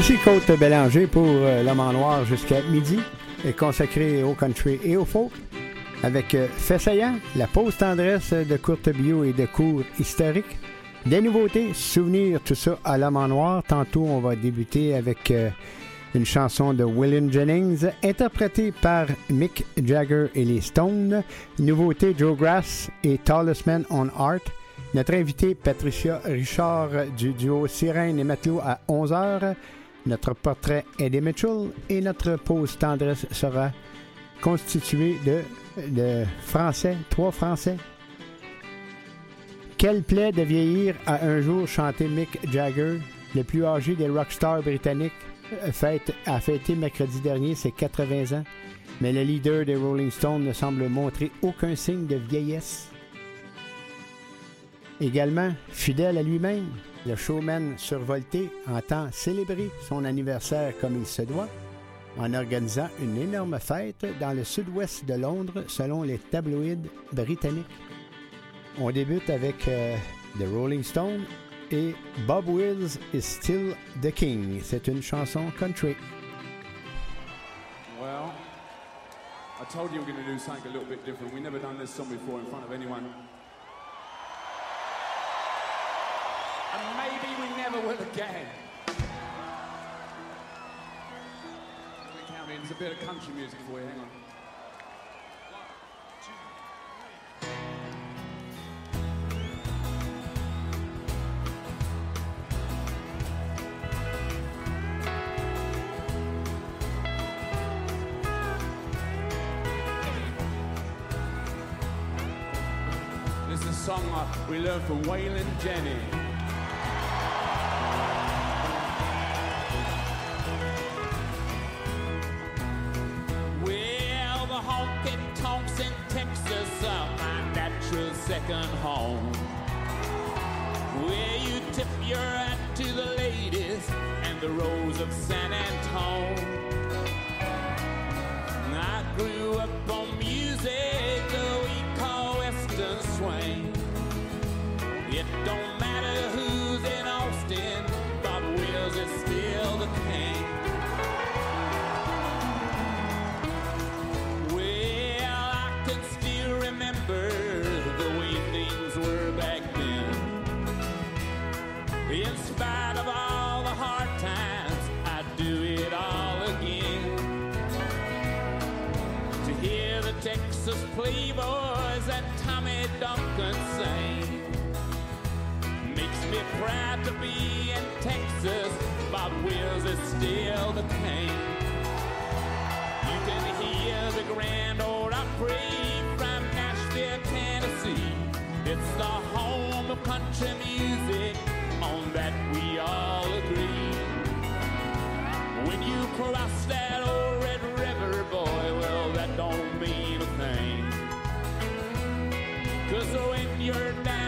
Ici Côte Bélanger pour euh, l'homme en noir jusqu'à midi, est consacré au country et au folk, avec euh, Fessayant, la pause tendresse de courte bio et de cours historiques, des nouveautés, souvenirs, tout ça à l'homme en noir. Tantôt, on va débuter avec euh, une chanson de William Jennings, interprétée par Mick Jagger et les Stones. Nouveauté Joe Grass et Tallest Man on Art. Notre invité Patricia Richard du duo Sirène et Matelot à 11h. Notre portrait Eddie Mitchell et notre pause tendresse sera constituée de, de Français, trois Français. Quelle plaît de vieillir à un jour chanter Mick Jagger, le plus âgé des rockstars britanniques, euh, a fêté mercredi dernier ses 80 ans, mais le leader des Rolling Stones ne semble montrer aucun signe de vieillesse. Également, fidèle à lui-même, le showman survolté entend célébrer son anniversaire comme il se doit en organisant une énorme fête dans le sud-ouest de Londres selon les tabloïds britanniques. On débute avec euh, The Rolling Stones et Bob Wills is Still the King. C'est une chanson country. Well, I told you we we're going to do something a little bit different. We've never done this song before in front of anyone. And maybe we never will again. There's a bit of country music for you, hang on. This is a song we learned from Waylon Jennings. Home. Where you tip your hat to the ladies and the rose of San Antone. I grew up on music we call Western swing. It don't Texas. Bob Wills is still the king. You can hear the Grand Ole Opry from Nashville, Tennessee. It's the home of country music, on that we all agree. When you cross that old Red River, boy, well, that don't mean a thing. Cause when you're down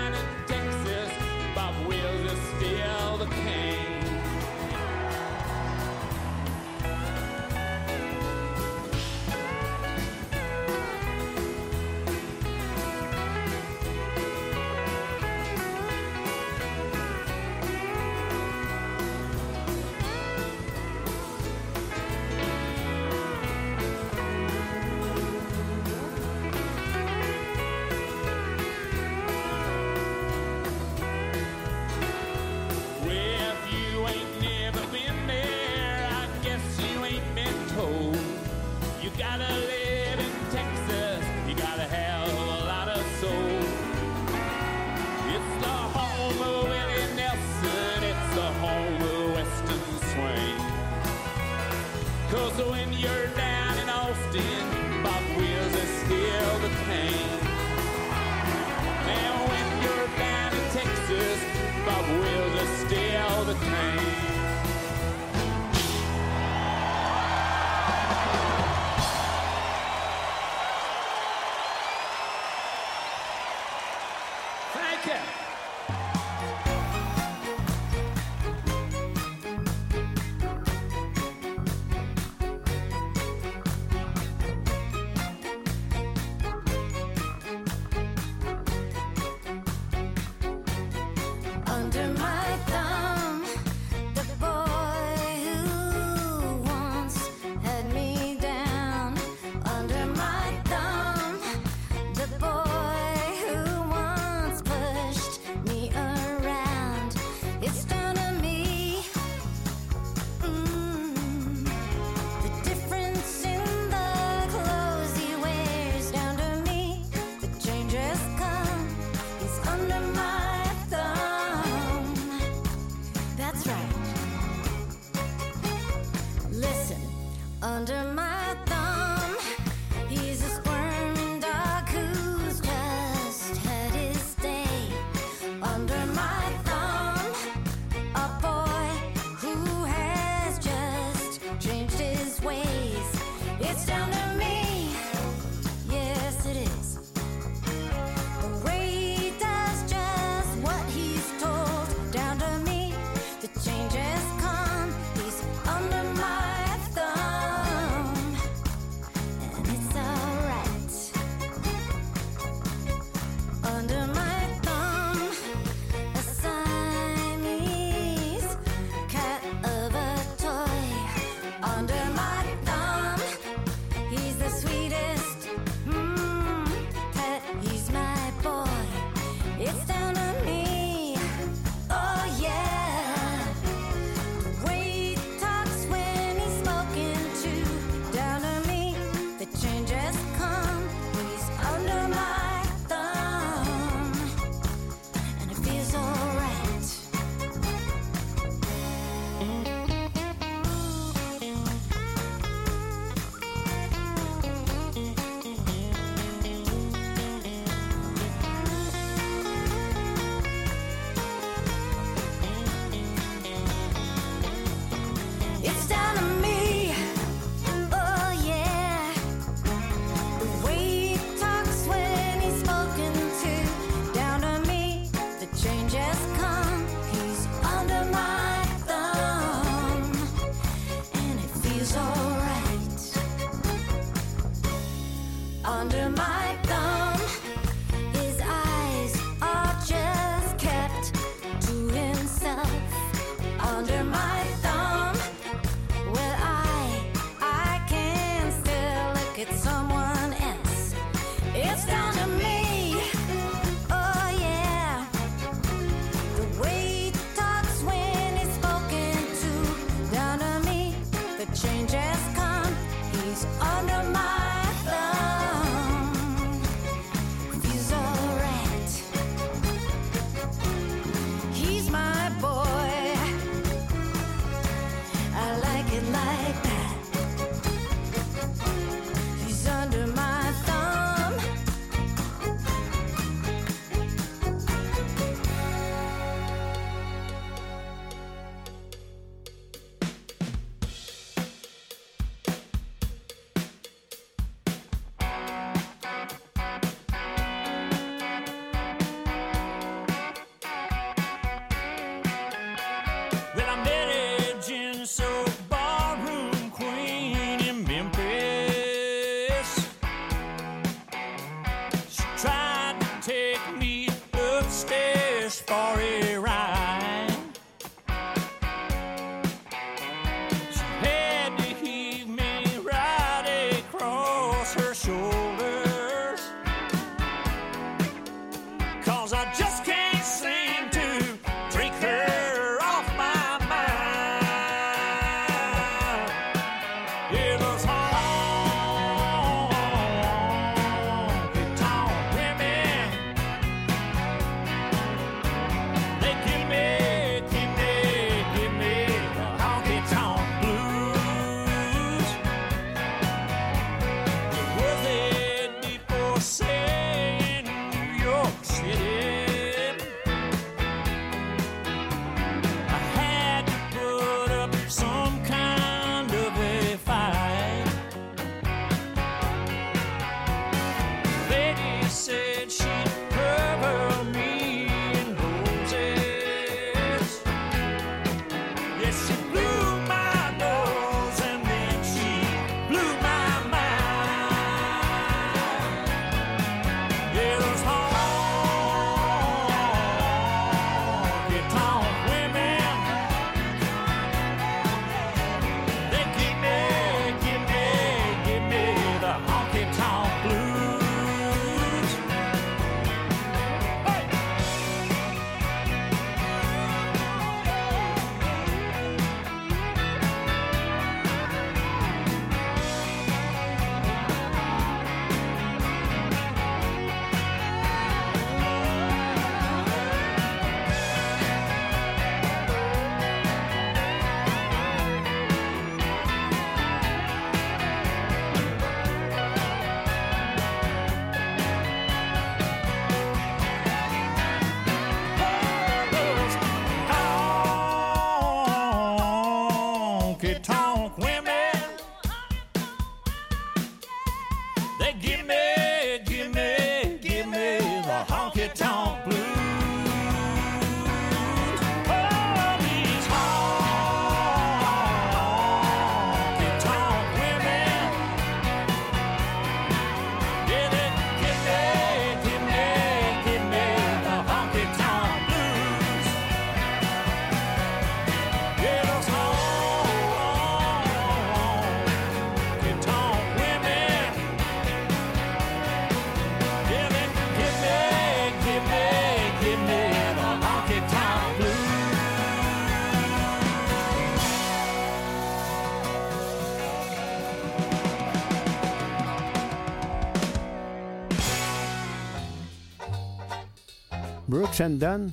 And Dunn,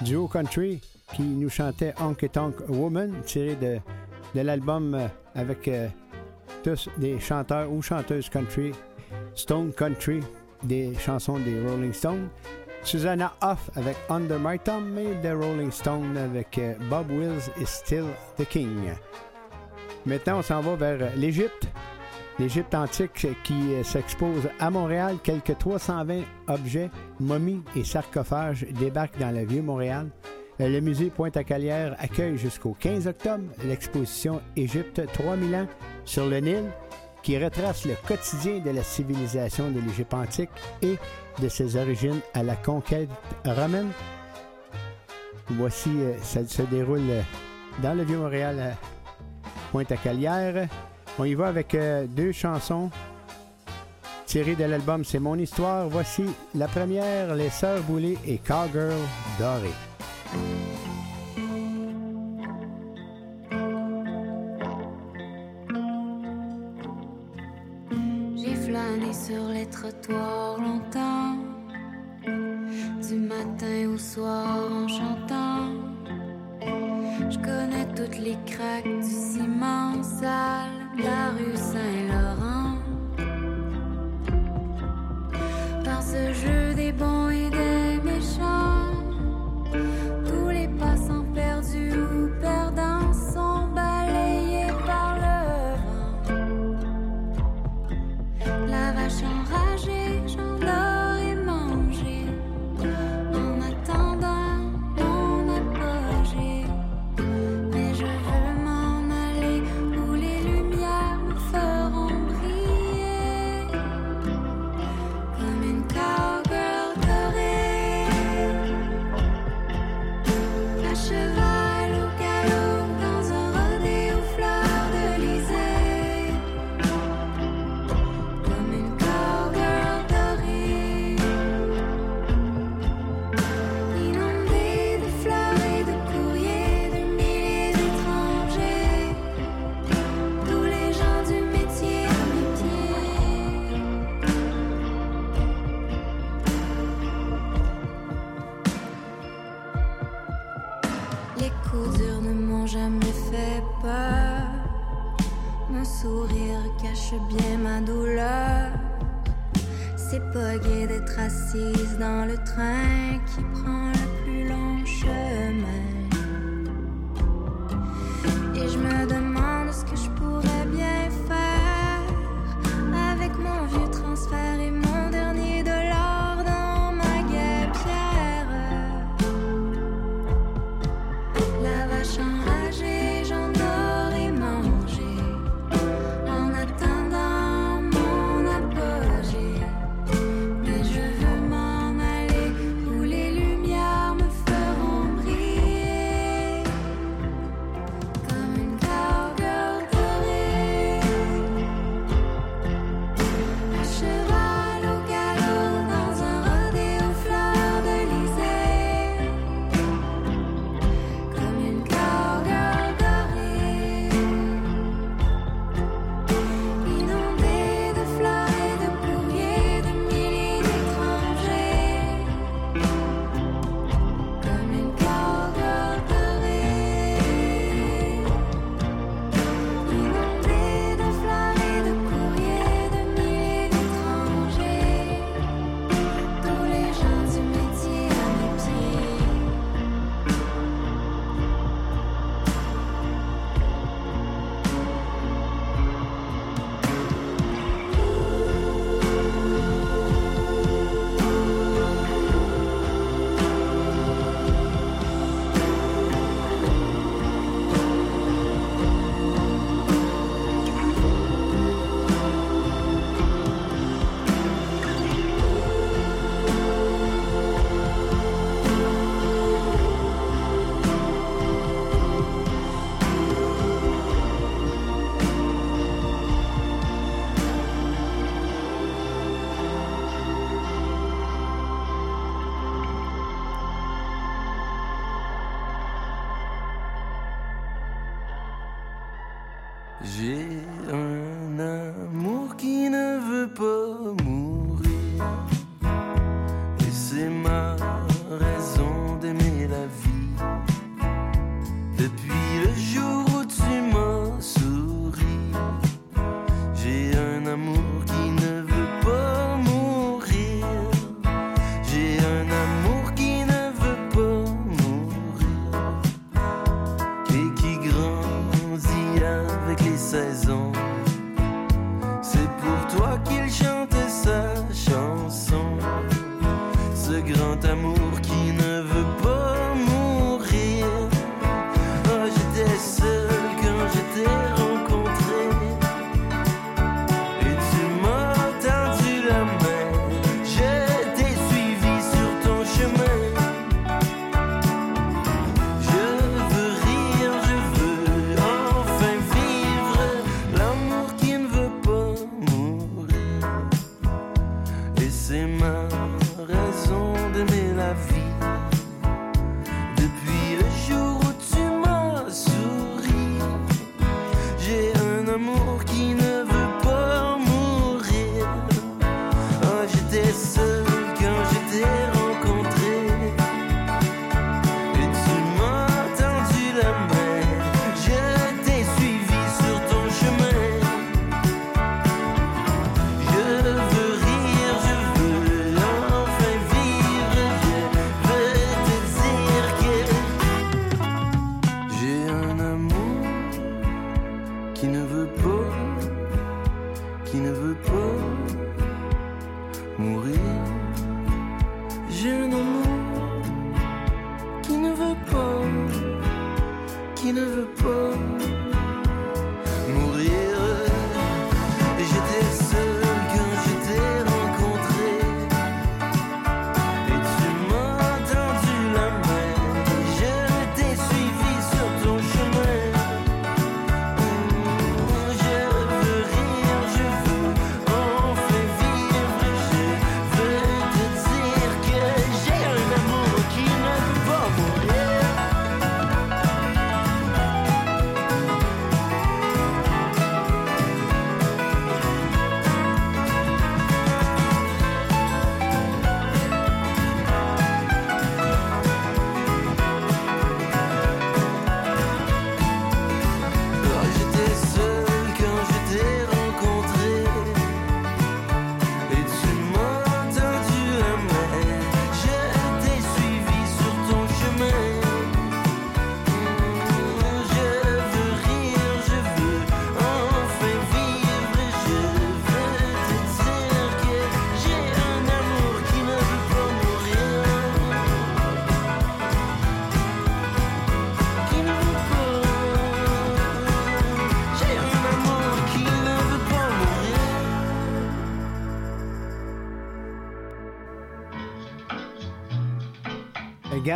duo country, qui nous chantait Honky Tonk Woman, tiré de, de l'album euh, avec euh, tous des chanteurs ou chanteuses country, Stone Country, des chansons des Rolling Stones. Susanna Hoff avec Under My Thumb et The Rolling Stones avec euh, Bob Wills is Still the King. Maintenant, on s'en va vers l'Égypte. L'Égypte antique qui euh, s'expose à Montréal. Quelques 320 objets, momies et sarcophages débarquent dans le Vieux-Montréal. Euh, Le musée Pointe-à-Calière accueille jusqu'au 15 octobre l'exposition Égypte 3000 ans sur le Nil qui retrace le quotidien de la civilisation de l'Égypte antique et de ses origines à la conquête romaine. Voici, euh, ça se déroule dans le Vieux-Montréal Pointe-à-Calière. On y va avec euh, deux chansons tirées de l'album C'est mon histoire. Voici la première, Les Sœurs Boulées et Cowgirl Dorée. J'ai flâné sur les trottoirs longtemps, du matin au soir en chantant. Je connais toutes les craques du ciment sale, la rue Saint-Laurent. Par ce jeu des bons et des méchants,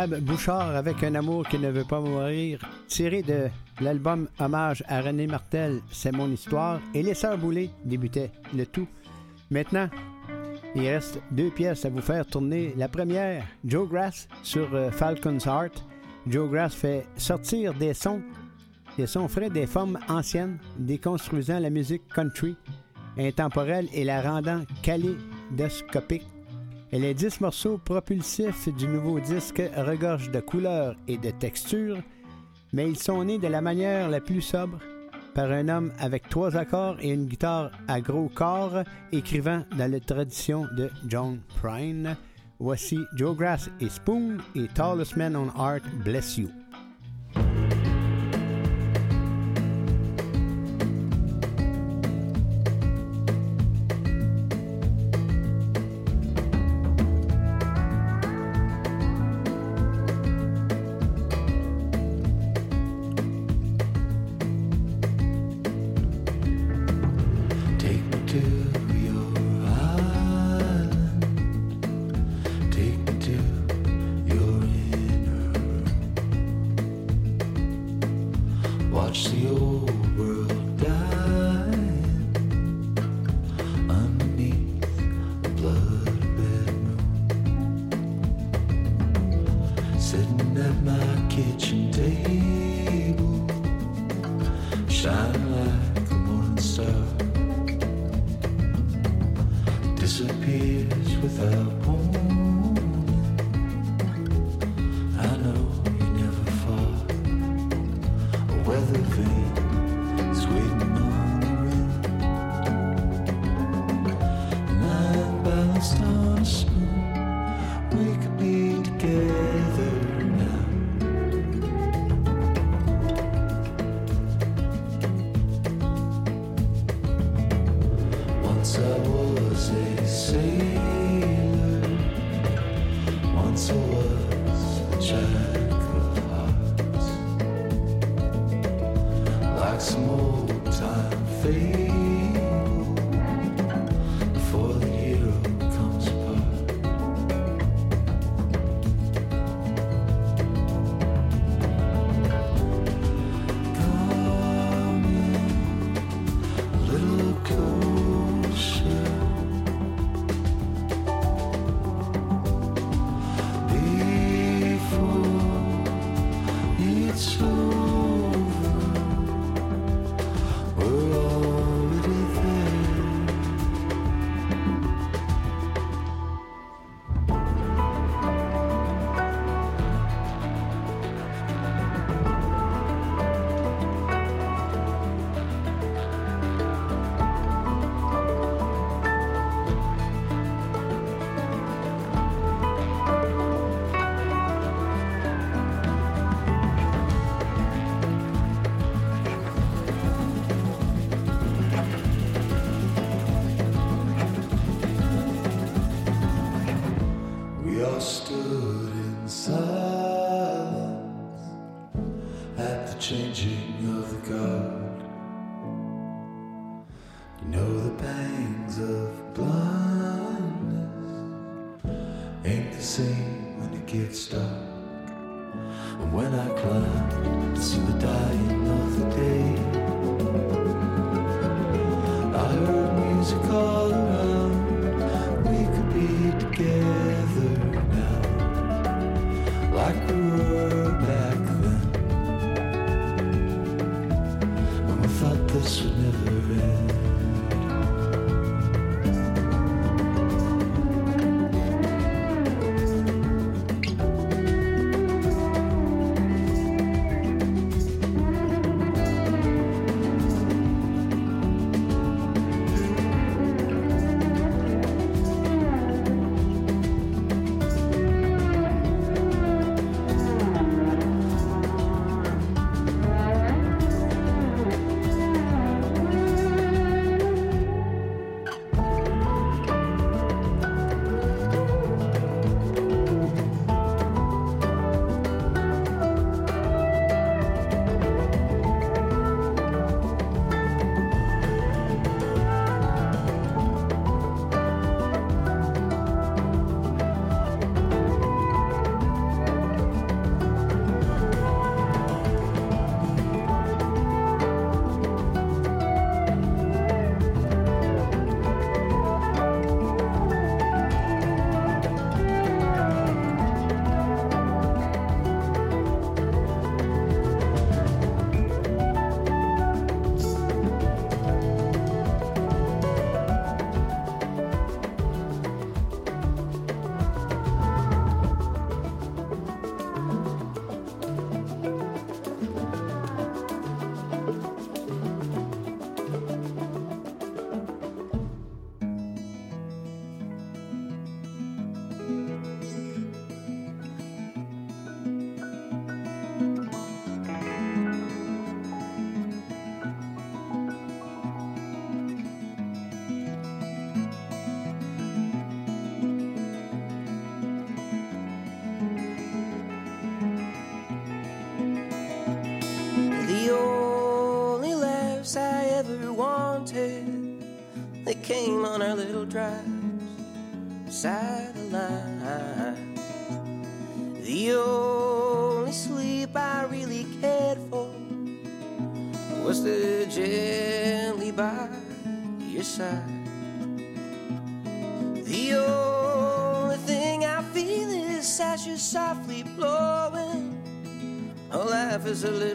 Bouchard avec un amour qui ne veut pas mourir, tiré de l'album Hommage à René Martel, C'est mon histoire, et Les Sœurs Boulées débutaient le tout. Maintenant, il reste deux pièces à vous faire tourner. La première, Joe Grass sur euh, Falcon's Heart. Joe Grass fait sortir des sons, des sons frais des formes anciennes, déconstruisant la musique country, intemporelle et la rendant calidoscopique et les dix morceaux propulsifs du nouveau disque regorgent de couleurs et de textures, mais ils sont nés de la manière la plus sobre par un homme avec trois accords et une guitare à gros corps, écrivant dans la tradition de John Prine. Voici Joe Grass et Spoon et Tallest Man on Art Bless You. Is a little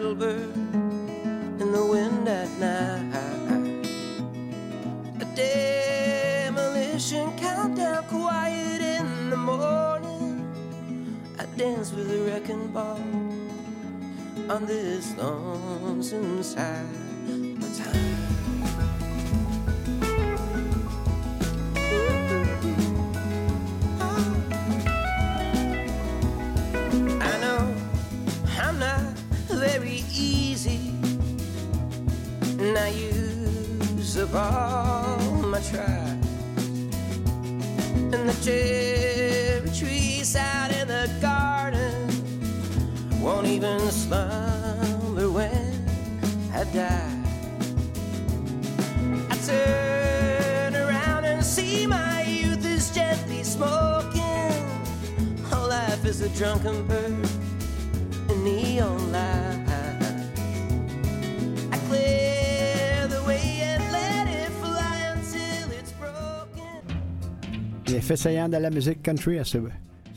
Saillants de la musique country à ce,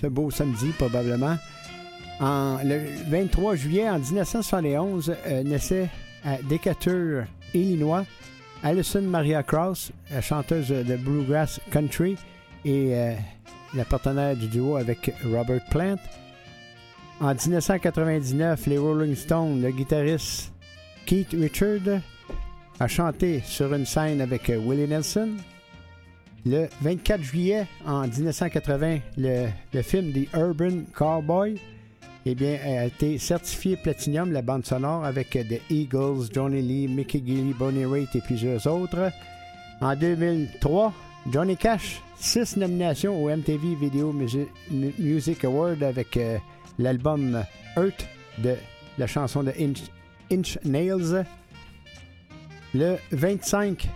beau samedi, probablement. En, le 23 juillet en 1971, euh, naissait à Decatur, Illinois, Alison Maria Cross, la chanteuse de bluegrass country et euh, la partenaire du duo avec Robert Plant. En 1999, les Rolling Stones, le guitariste Keith Richard a chanté sur une scène avec Willie Nelson. Le 24 juillet en 1980, le, film The Urban Cowboy eh a été certifié Platinum, la bande sonore, avec The Eagles, Johnny Lee, Mickey Gilley, Bonnie Raitt et plusieurs autres. En 2003, Johnny Cash, six nominations au MTV Video Musi- Mu- Music Award avec euh, l'album Earth de la chanson de Inch, Inch Nails. Le 25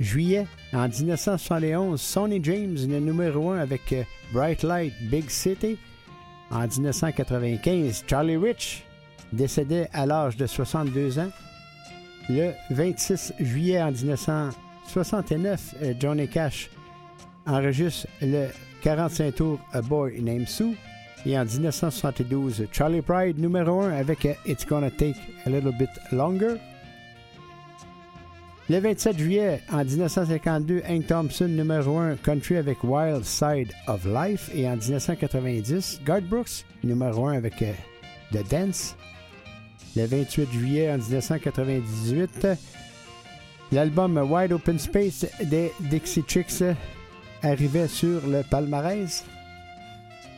juillet en 1971, Sonny James, le numéro 1 avec euh, Bright Light Big City. En 1995, Charlie Rich décédait à l'âge de 62 ans. Le 26 juillet en 1969, euh, Johnny Cash enregistre le 45 tours A Boy Named Sue. Et en 1972, Charlie Pride numéro 1 avec euh, It's Gonna Take a Little Bit Longer. Le 27 juillet en 1952, Hank Thompson numéro 1 Country avec Wild Side of Life. Et en 1990, Garth Brooks numéro 1 avec euh, The Dance. Le 28 juillet en 1998, l'album Wide Open Space des Dixie Chicks arrivait sur le palmarès.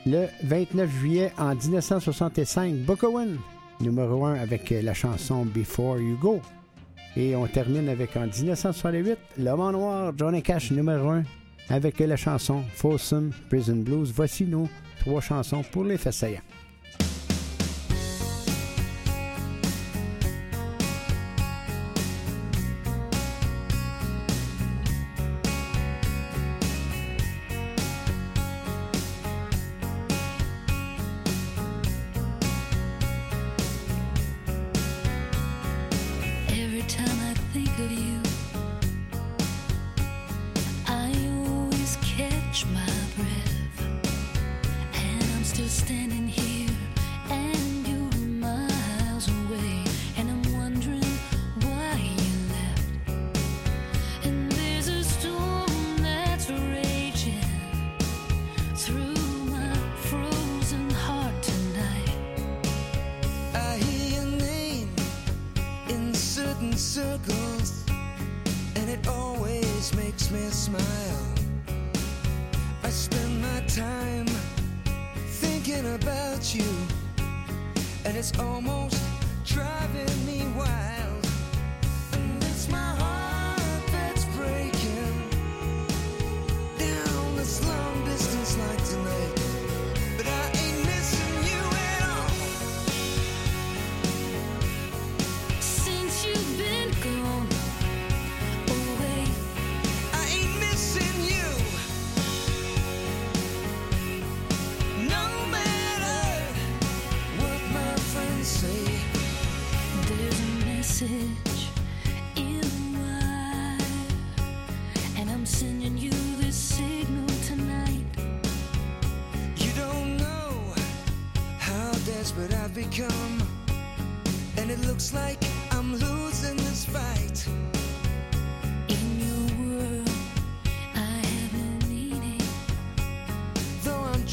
Le 29 juillet en 1965, Book numéro 1 avec euh, la chanson Before You Go. Et on termine avec en 1968, L'homme en noir, Johnny Cash, numéro 1, avec la chanson Folsom Prison Blues. Voici nos trois chansons pour les faits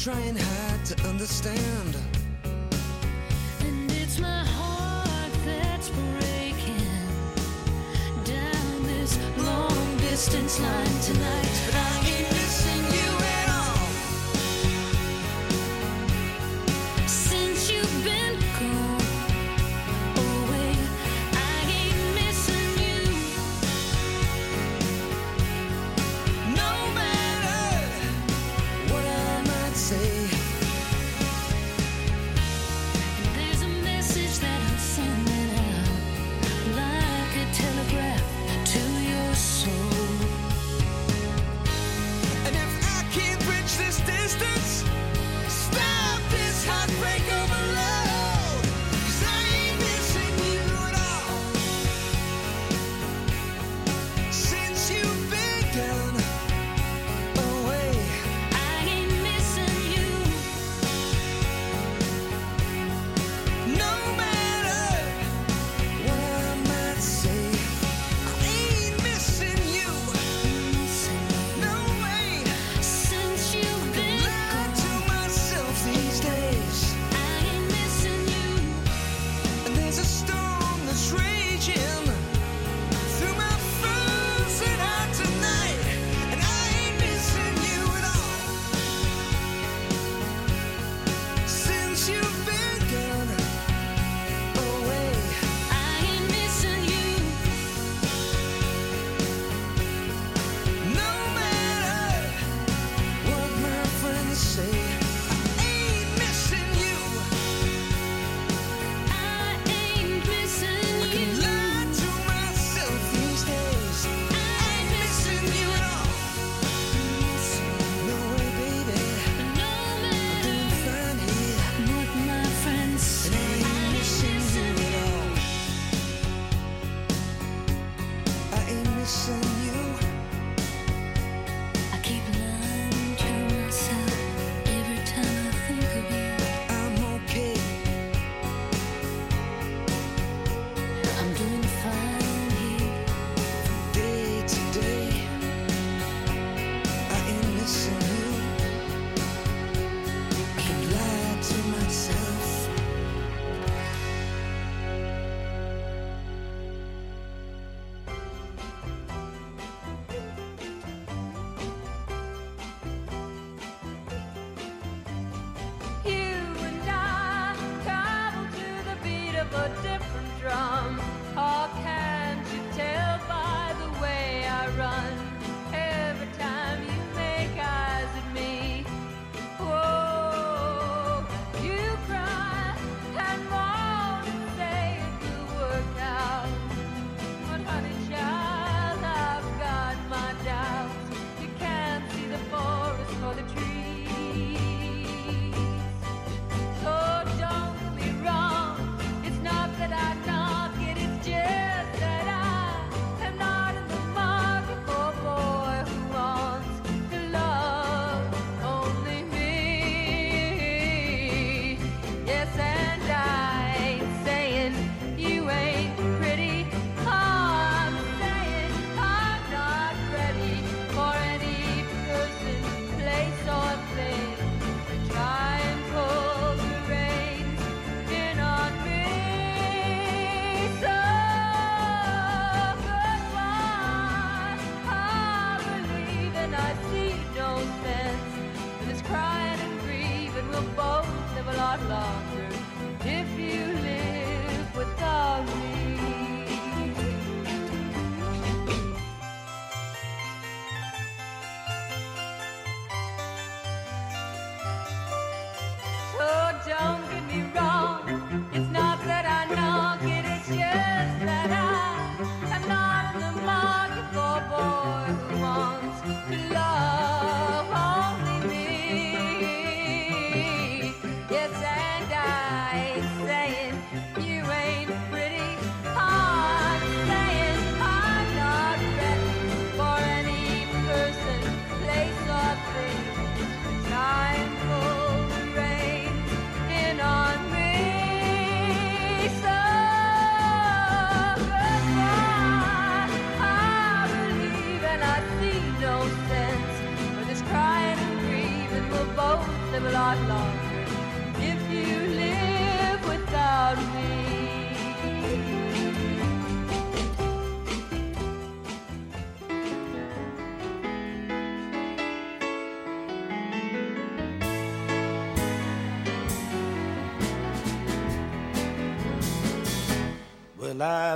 trying hard to understand. Distance line tonight. But I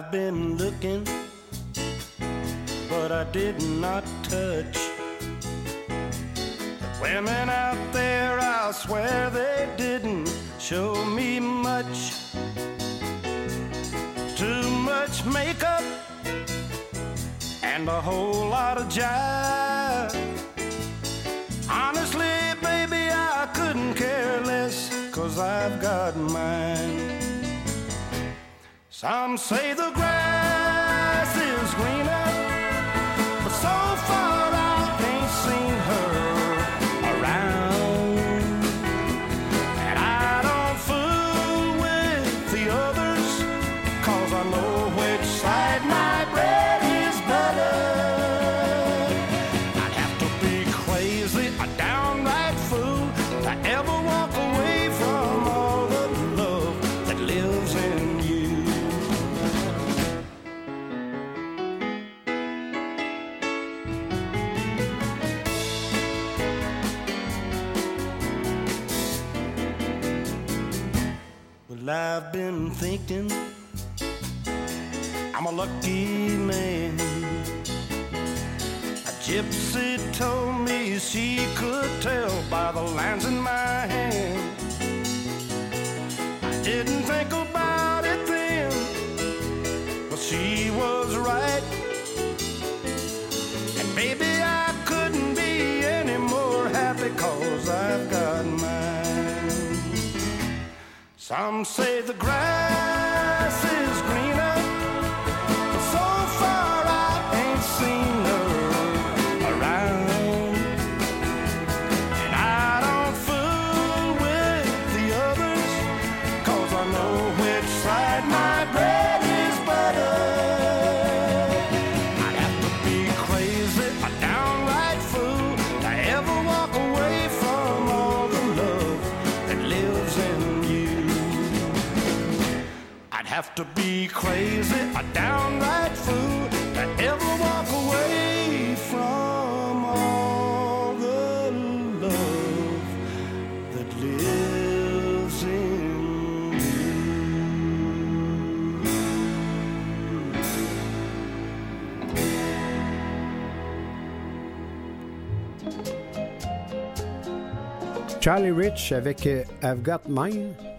I've been looking, but I did not touch. The women out there, I swear they didn't show me much. Too much makeup and a whole lot of jive. Honestly, baby, I couldn't care less, cause I've got mine. Some say the gypsy told me she could tell by the lines in my hand. I didn't think about it then, but she was right. And baby, I couldn't be any more happy cause I've got mine. Some say the grass is green. crazy, a downright fool to ever walk away from all the love that lives in you. Charlie Rich avec euh, I've Got Mine.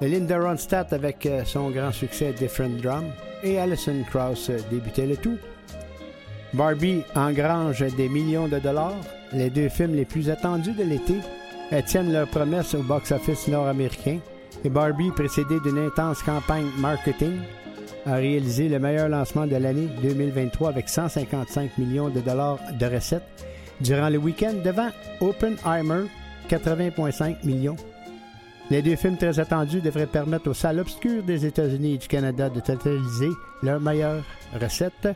Linda Ronstadt avec euh, son grand succès Different Drum. Et Alison Krauss euh, débutait le tout. Barbie engrange des millions de dollars. Les deux films les plus attendus de l'été euh, tiennent leur promesse au box-office nord-américain. Et Barbie, précédée d'une intense campagne marketing, a réalisé le meilleur lancement de l'année 2023 avec 155 millions de dollars de recettes durant le week-end devant Oppenheimer, 80,5 millions. Les deux films très attendus devraient permettre aux salles obscures des États-Unis et du Canada de totaliser leurs meilleures recettes.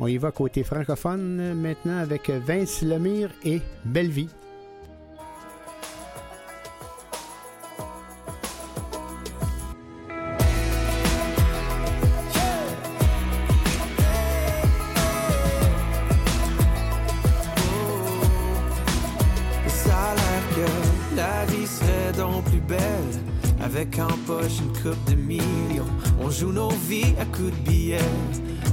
On y va côté francophone euh, maintenant avec Vince Lemire et Belle Avec en poche une coupe de millions. On joue nos vies à coups de billets.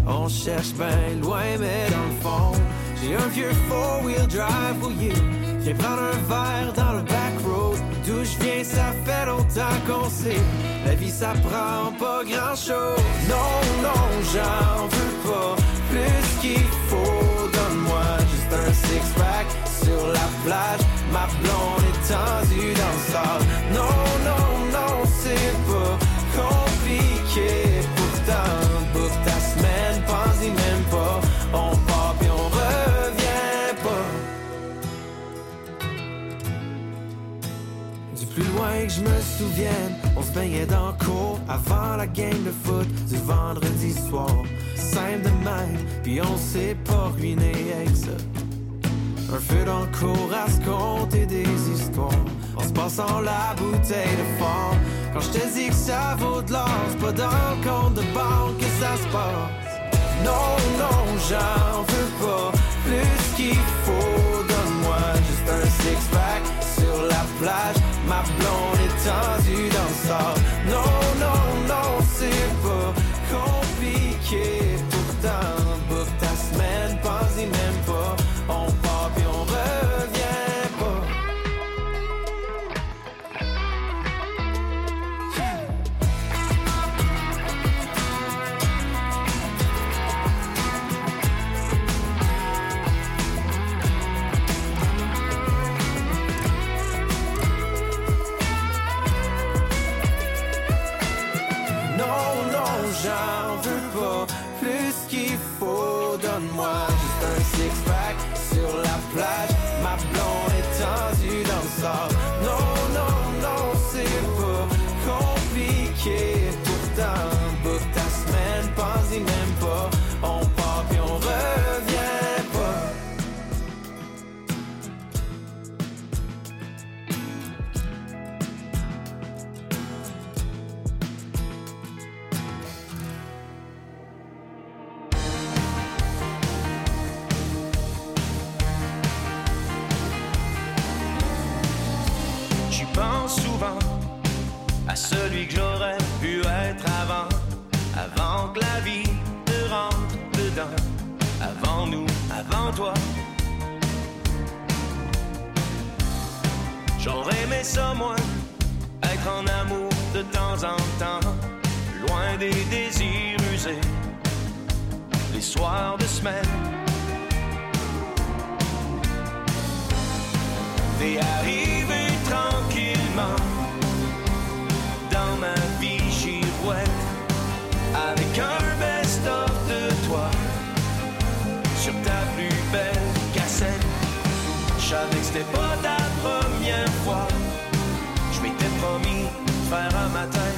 On cherche bien loin mais dans le fond J'ai un vieux four-wheel drive pour you. Viens prendre un verre dans le back road D'où je viens ça fait longtemps qu'on sait. La vie ça prend pas grand chose Non, non, j'en veux pas. Plus qu'il faut un six-pack sur la plage. Ma blonde est tendue dans le sable. Non, non, non, c'est pas compliqué. Pourtant, book ta semaine, pense-y même pas plus loin que je me souvienne, on se baignait dans cours avant la game de foot du vendredi soir. Simple de même, puis on s'est pas ruiné avec ça. Un feu dans le cours à se compter des histoires. En se passant la bouteille de fort. Quand je te dis que ça vaut de l'or, c'est pas dans le compte de banque que ça se passe. Non, non, j'en ça, moi, être en amour de temps en temps, loin des désirs usés, les soirs de semaine. T'es arrivé tranquillement dans ma vie girouette avec un best-of de toi sur ta plus belle cassette. Je savais que c'était pas ta première fois. Faire un matin.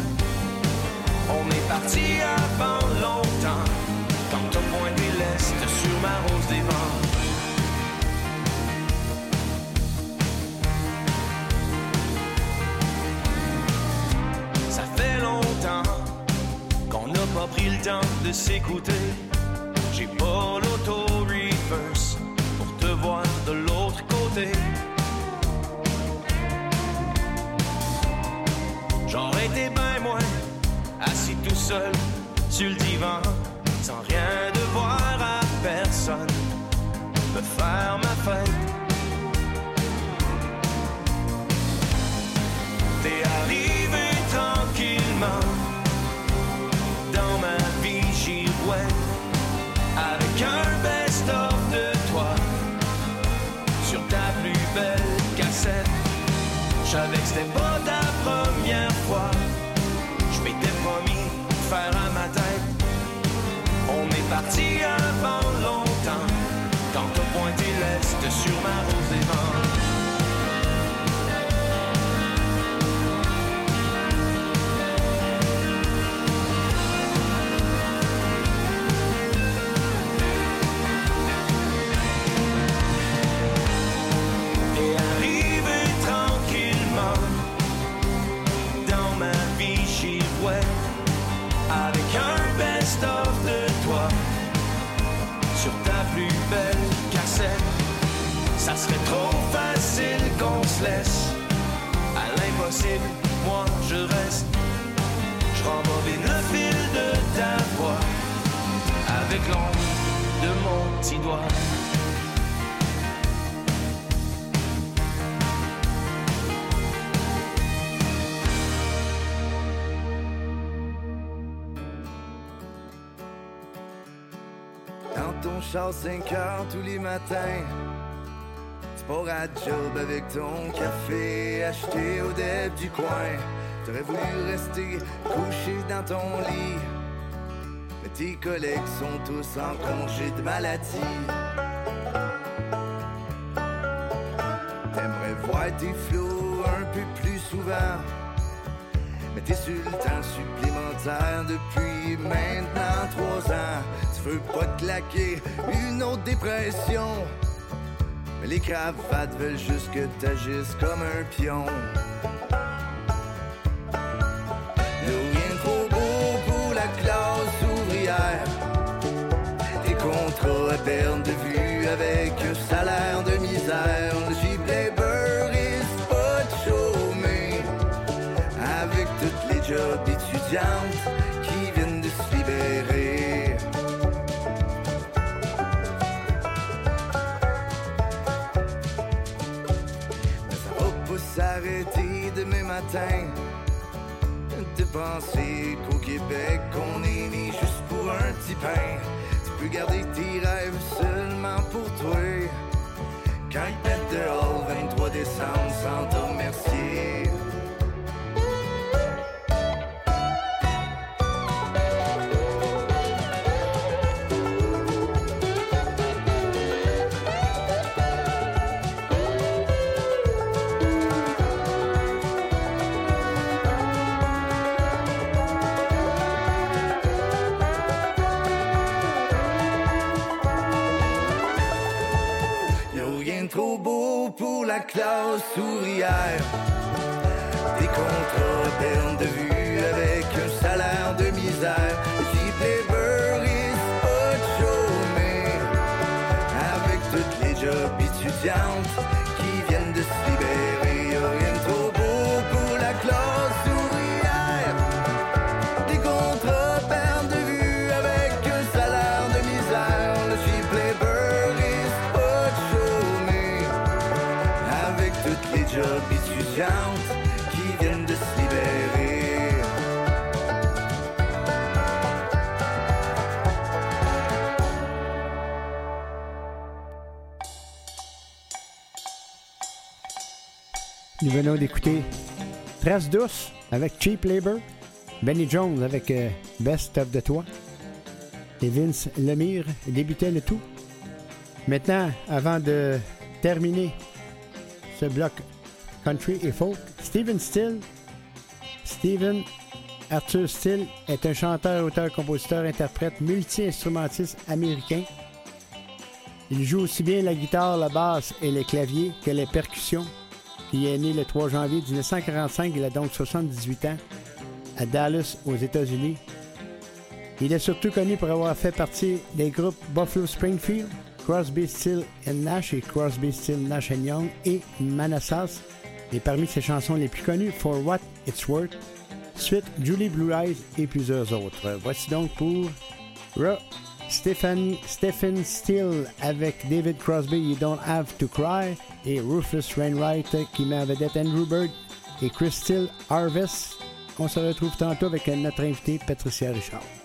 On est parti avant longtemps quand t'as pointé l'est sur ma rose des vents. Ça fait longtemps qu'on n'a pas pris le temps de s'écouter. J'ai pas l'auto-reverse pour te voir de l'autre côté. des bains, moi, assis tout seul sur le divan, sans rien devoir à personne, me faire ma fête. T'es arrivé tranquillement dans ma vie, j'y avec un best-of de toi sur ta plus belle cassette. J'avais que c'était pas parti avant longtemps. Quand t'as pointé l'est sur ma rose Dans ton char 5 heures tous les matins. Tu à job avec ton café acheté au deb du coin. T'aurais voulu rester couché dans ton lit. Mais tes collègues sont tous en congé de maladie. T'aimerais voir tes flots un peu plus souvent mais t'es sur le temps supplémentaire depuis maintenant trois ans. Tu veux pas te claquer une autre dépression. Mais les cravates veulent juste que t'agisses comme un pion. Rien trop beau pour la classe ouvrière. Des contrats à perte de vue avec un salaire de penser qu'au Québec on est né juste pour un petit pain. Tu peux garder tes rêves seulement pour toi. Quand ils pètent dehors le 23 décembre sans te remercier. Des contrats à perte de vue avec un salaire de misère. Jeep Labor is pas de chômer. Avec toutes les jobs étudiantes venons d'écouter Trace douce avec Cheap Labor, Benny Jones avec euh, Best of the Toi et Vince Lemire débutait le tout. Maintenant, avant de terminer ce bloc country et folk, Steven Still. Steven Arthur Still est un chanteur, auteur, compositeur, interprète, multi-instrumentiste américain. Il joue aussi bien la guitare, la basse et les claviers que les percussions. Il est né le 3 janvier 1945, il a donc 78 ans, à Dallas, aux États-Unis. Il est surtout connu pour avoir fait partie des groupes Buffalo Springfield, Crosby, Still Nash et Crosby, Still Nash Young et Manassas. Et parmi ses chansons les plus connues, For What It's Worth, suite Julie Blue Eyes et plusieurs autres. Voici donc pour Ra Stephen, Stephen Still avec David Crosby, You Don't Have to Cry, et Rufus Wainwright qui met en vedette Andrew Bird et Chris Harvest. On se retrouve tantôt avec notre invité Patricia Richard.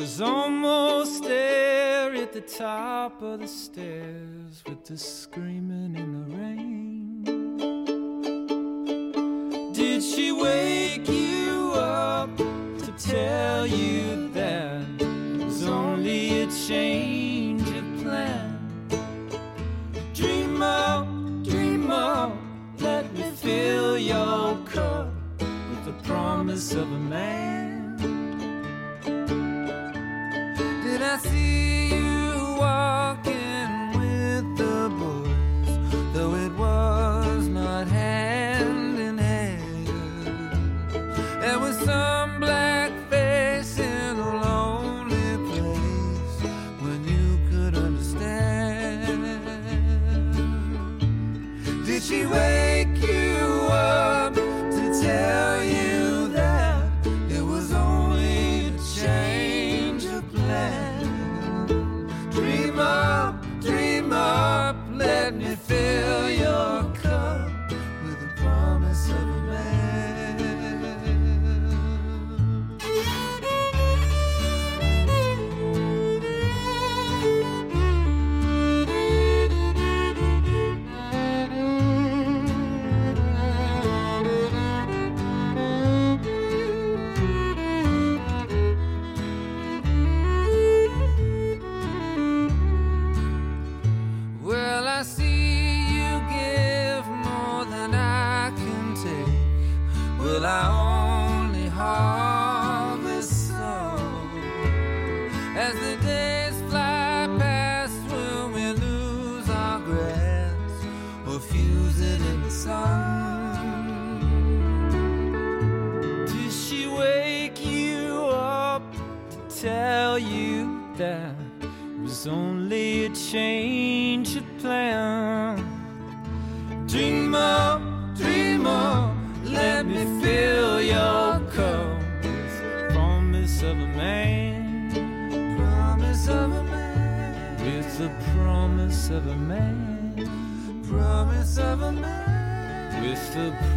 was almost there at the top of the stairs with the screaming in the rain. Did she wake you up to tell you that it was only a change of plan? Dream up, dream up, let me fill your cup with the promise of a man. when I see you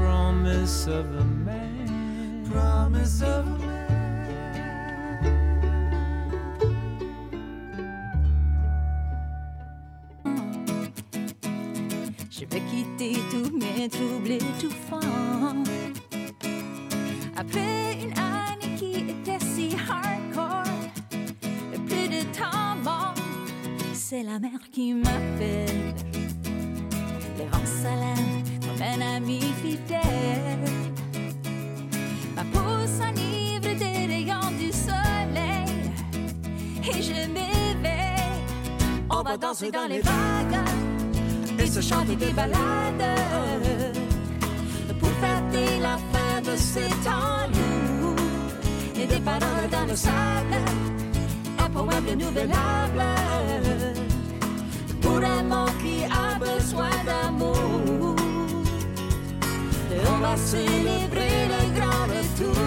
promise of a man. Promise of a man. Je vais quitter tous mes troubles étouffants. Après une année qui était si hardcore, et plus de temps mort, c'est la mer qui m'appelle. Les vents salades un ami fidèle. Ma peau s'enivre des rayons du soleil, et je m'éveille. On va danser dans les vagues et se chanter des balades pour fêter la fin de ces temps lourds et des paroles dans le sable, un poème renouvelable pour un monde qui a besoin d'amour. On va célébrer le grand retour.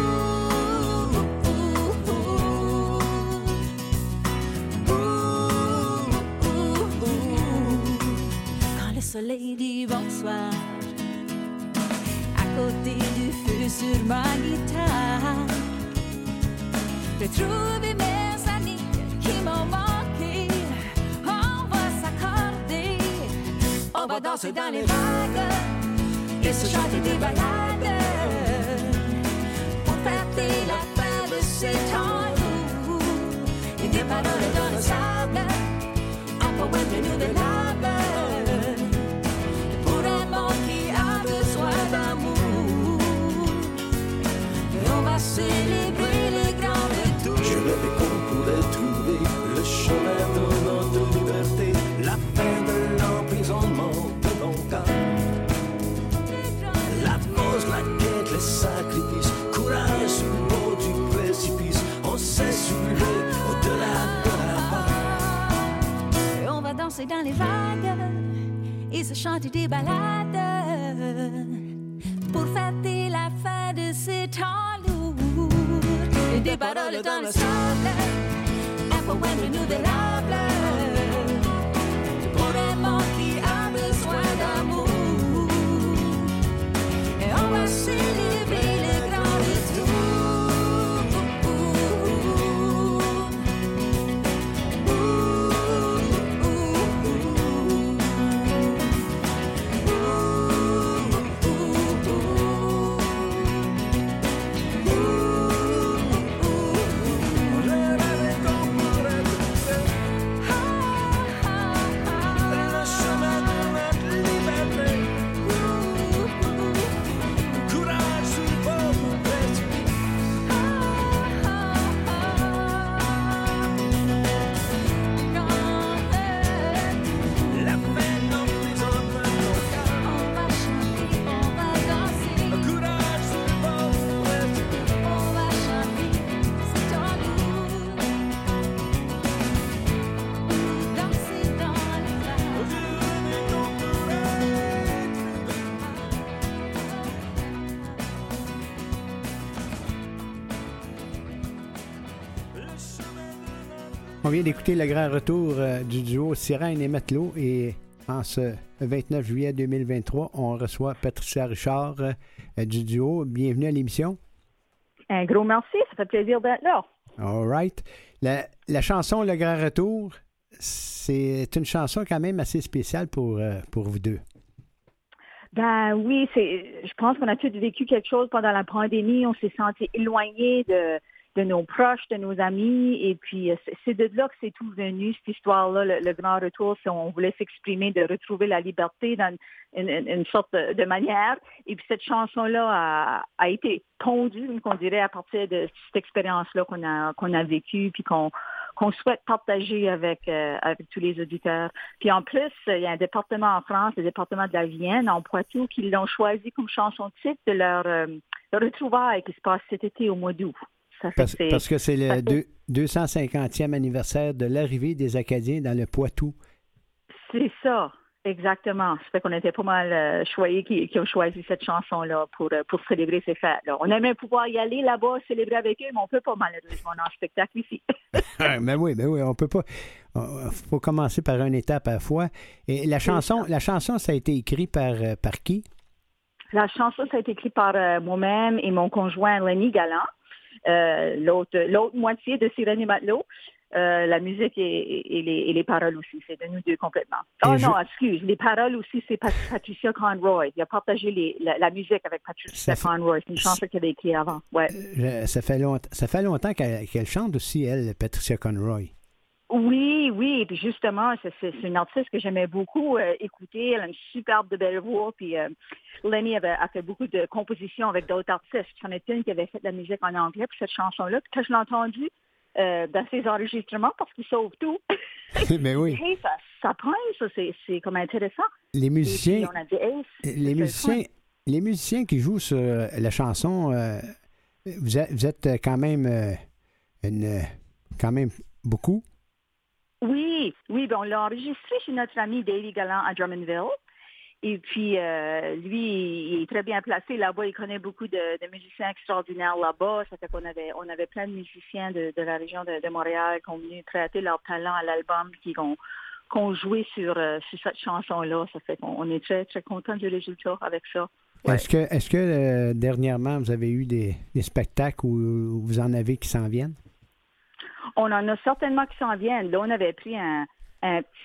Quand le soleil dit bonsoir, à côté du feu sur ma guitare, retrouver mes amis qui m'ont manqué. On va s'accorder, on va danser dans les vagues et se chanter des balades pour fêter la fin de ces temps lourds et des paroles dans le sable, un poème renouvelable pour un monde qui a besoin d'amour. Et on va danser dans les vagues et se chanter des balades pour fêter la fin de ces temps lourds. Et des paroles dans le sable, un poème renouvelable pour un monde qui a besoin d'amour. Et on va vient d'écouter le grand retour euh, du duo Sirène et Matelot et en ce 29 juillet 2023, on reçoit Patricia Richard euh, du duo. Bienvenue à l'émission. Un gros merci, ça fait plaisir d'être là. All right. La, la chanson Le grand retour, c'est une chanson quand même assez spéciale pour, euh, pour vous deux. Ben oui, c'est. Je pense qu'on a tous vécu quelque chose pendant la pandémie. On s'est senti éloigné de, de nos proches, de nos amis, et puis euh, c'est- de là que c'est tout venu cette histoire-là, le, grand retour. Si on voulait s'exprimer, de retrouver la liberté dans une, sorte de, manière. Et puis cette chanson-là a, été pondue, qu'on dirait, à partir de cette expérience-là qu'on a vécue, puis qu'on souhaite partager avec, euh, avec tous les auditeurs. Puis en plus, il y a un département en France, le département de la Vienne, en Poitou, qui l'ont choisi comme chanson titre de leur, leur retrouvaille qui se passe cet été au mois d'août. Ça fait Parce, que c'est- parce que c'est ça le fait- deux- 250e anniversaire de l'arrivée des Acadiens dans le Poitou. C'est ça, exactement. Ça fait qu'on était pas mal euh, choyés qui, qui ont choisi cette chanson-là pour, euh, pour célébrer ces fêtes-là. On aimerait pouvoir y aller là-bas, célébrer avec eux, mais on peut pas malheureusement en spectacle ici. Ah, ben oui, ben oui, on peut pas. Il faut commencer par une étape à la fois. Et la chanson, la chanson, ça a été écrit par, euh, par qui? La chanson, ça a été écrit par moi-même et mon conjoint Lenny Galland, l'autre l'autre moitié de Sirène Matelot. Euh, la musique et, et- et les, et les paroles aussi, c'est de nous deux complètement. Oh non, excuse, les paroles aussi, c'est Pat- Patricia Conroy. Il a partagé les- la, la musique avec Patricia Conroy. C'est une chanson qu'elle avait écrite avant. Ouais. Je- ça, fait longtemps, ça fait longtemps qu'elle qu'elle chante aussi, elle, Patricia Conroy. Oui, oui, puis justement, c'est une artiste que j'aimais beaucoup euh, écouter. Elle a une superbe de belle voix, puis euh, Lenny avait, a fait beaucoup de compositions avec d'autres artistes. C'en est une qui avait fait de la musique en anglais pour cette chanson-là. Puis quand je l'ai entendue euh, dans ses enregistrements, parce qu'il sauve tout, ben oui. hey, ça, ça prend, ça, c'est c'est comme intéressant. Les Et musiciens, on a dit, hey, les musiciens, les musiciens qui jouent sur la chanson, vous, êtes, vous êtes quand même une, quand même beaucoup. Oui, oui, ben on l'a enregistré chez notre ami Davy Gallant à Drummondville. Et puis, euh, lui, il est très bien placé là-bas. Il connaît beaucoup de, musiciens extraordinaires là-bas. Ça fait qu'on avait, on avait plein de musiciens de, la région de, Montréal qui ont venu prêter leur talent à l'album, qui ont, qui ont joué sur, euh, sur cette chanson-là. Ça fait qu'on on est très, très content du résultat avec ça. Est-ce que, est-ce que euh, dernièrement, vous avez eu des, des spectacles où vous en avez qui s'en viennent? On en a certainement qui s'en viennent. Là, on avait pris un,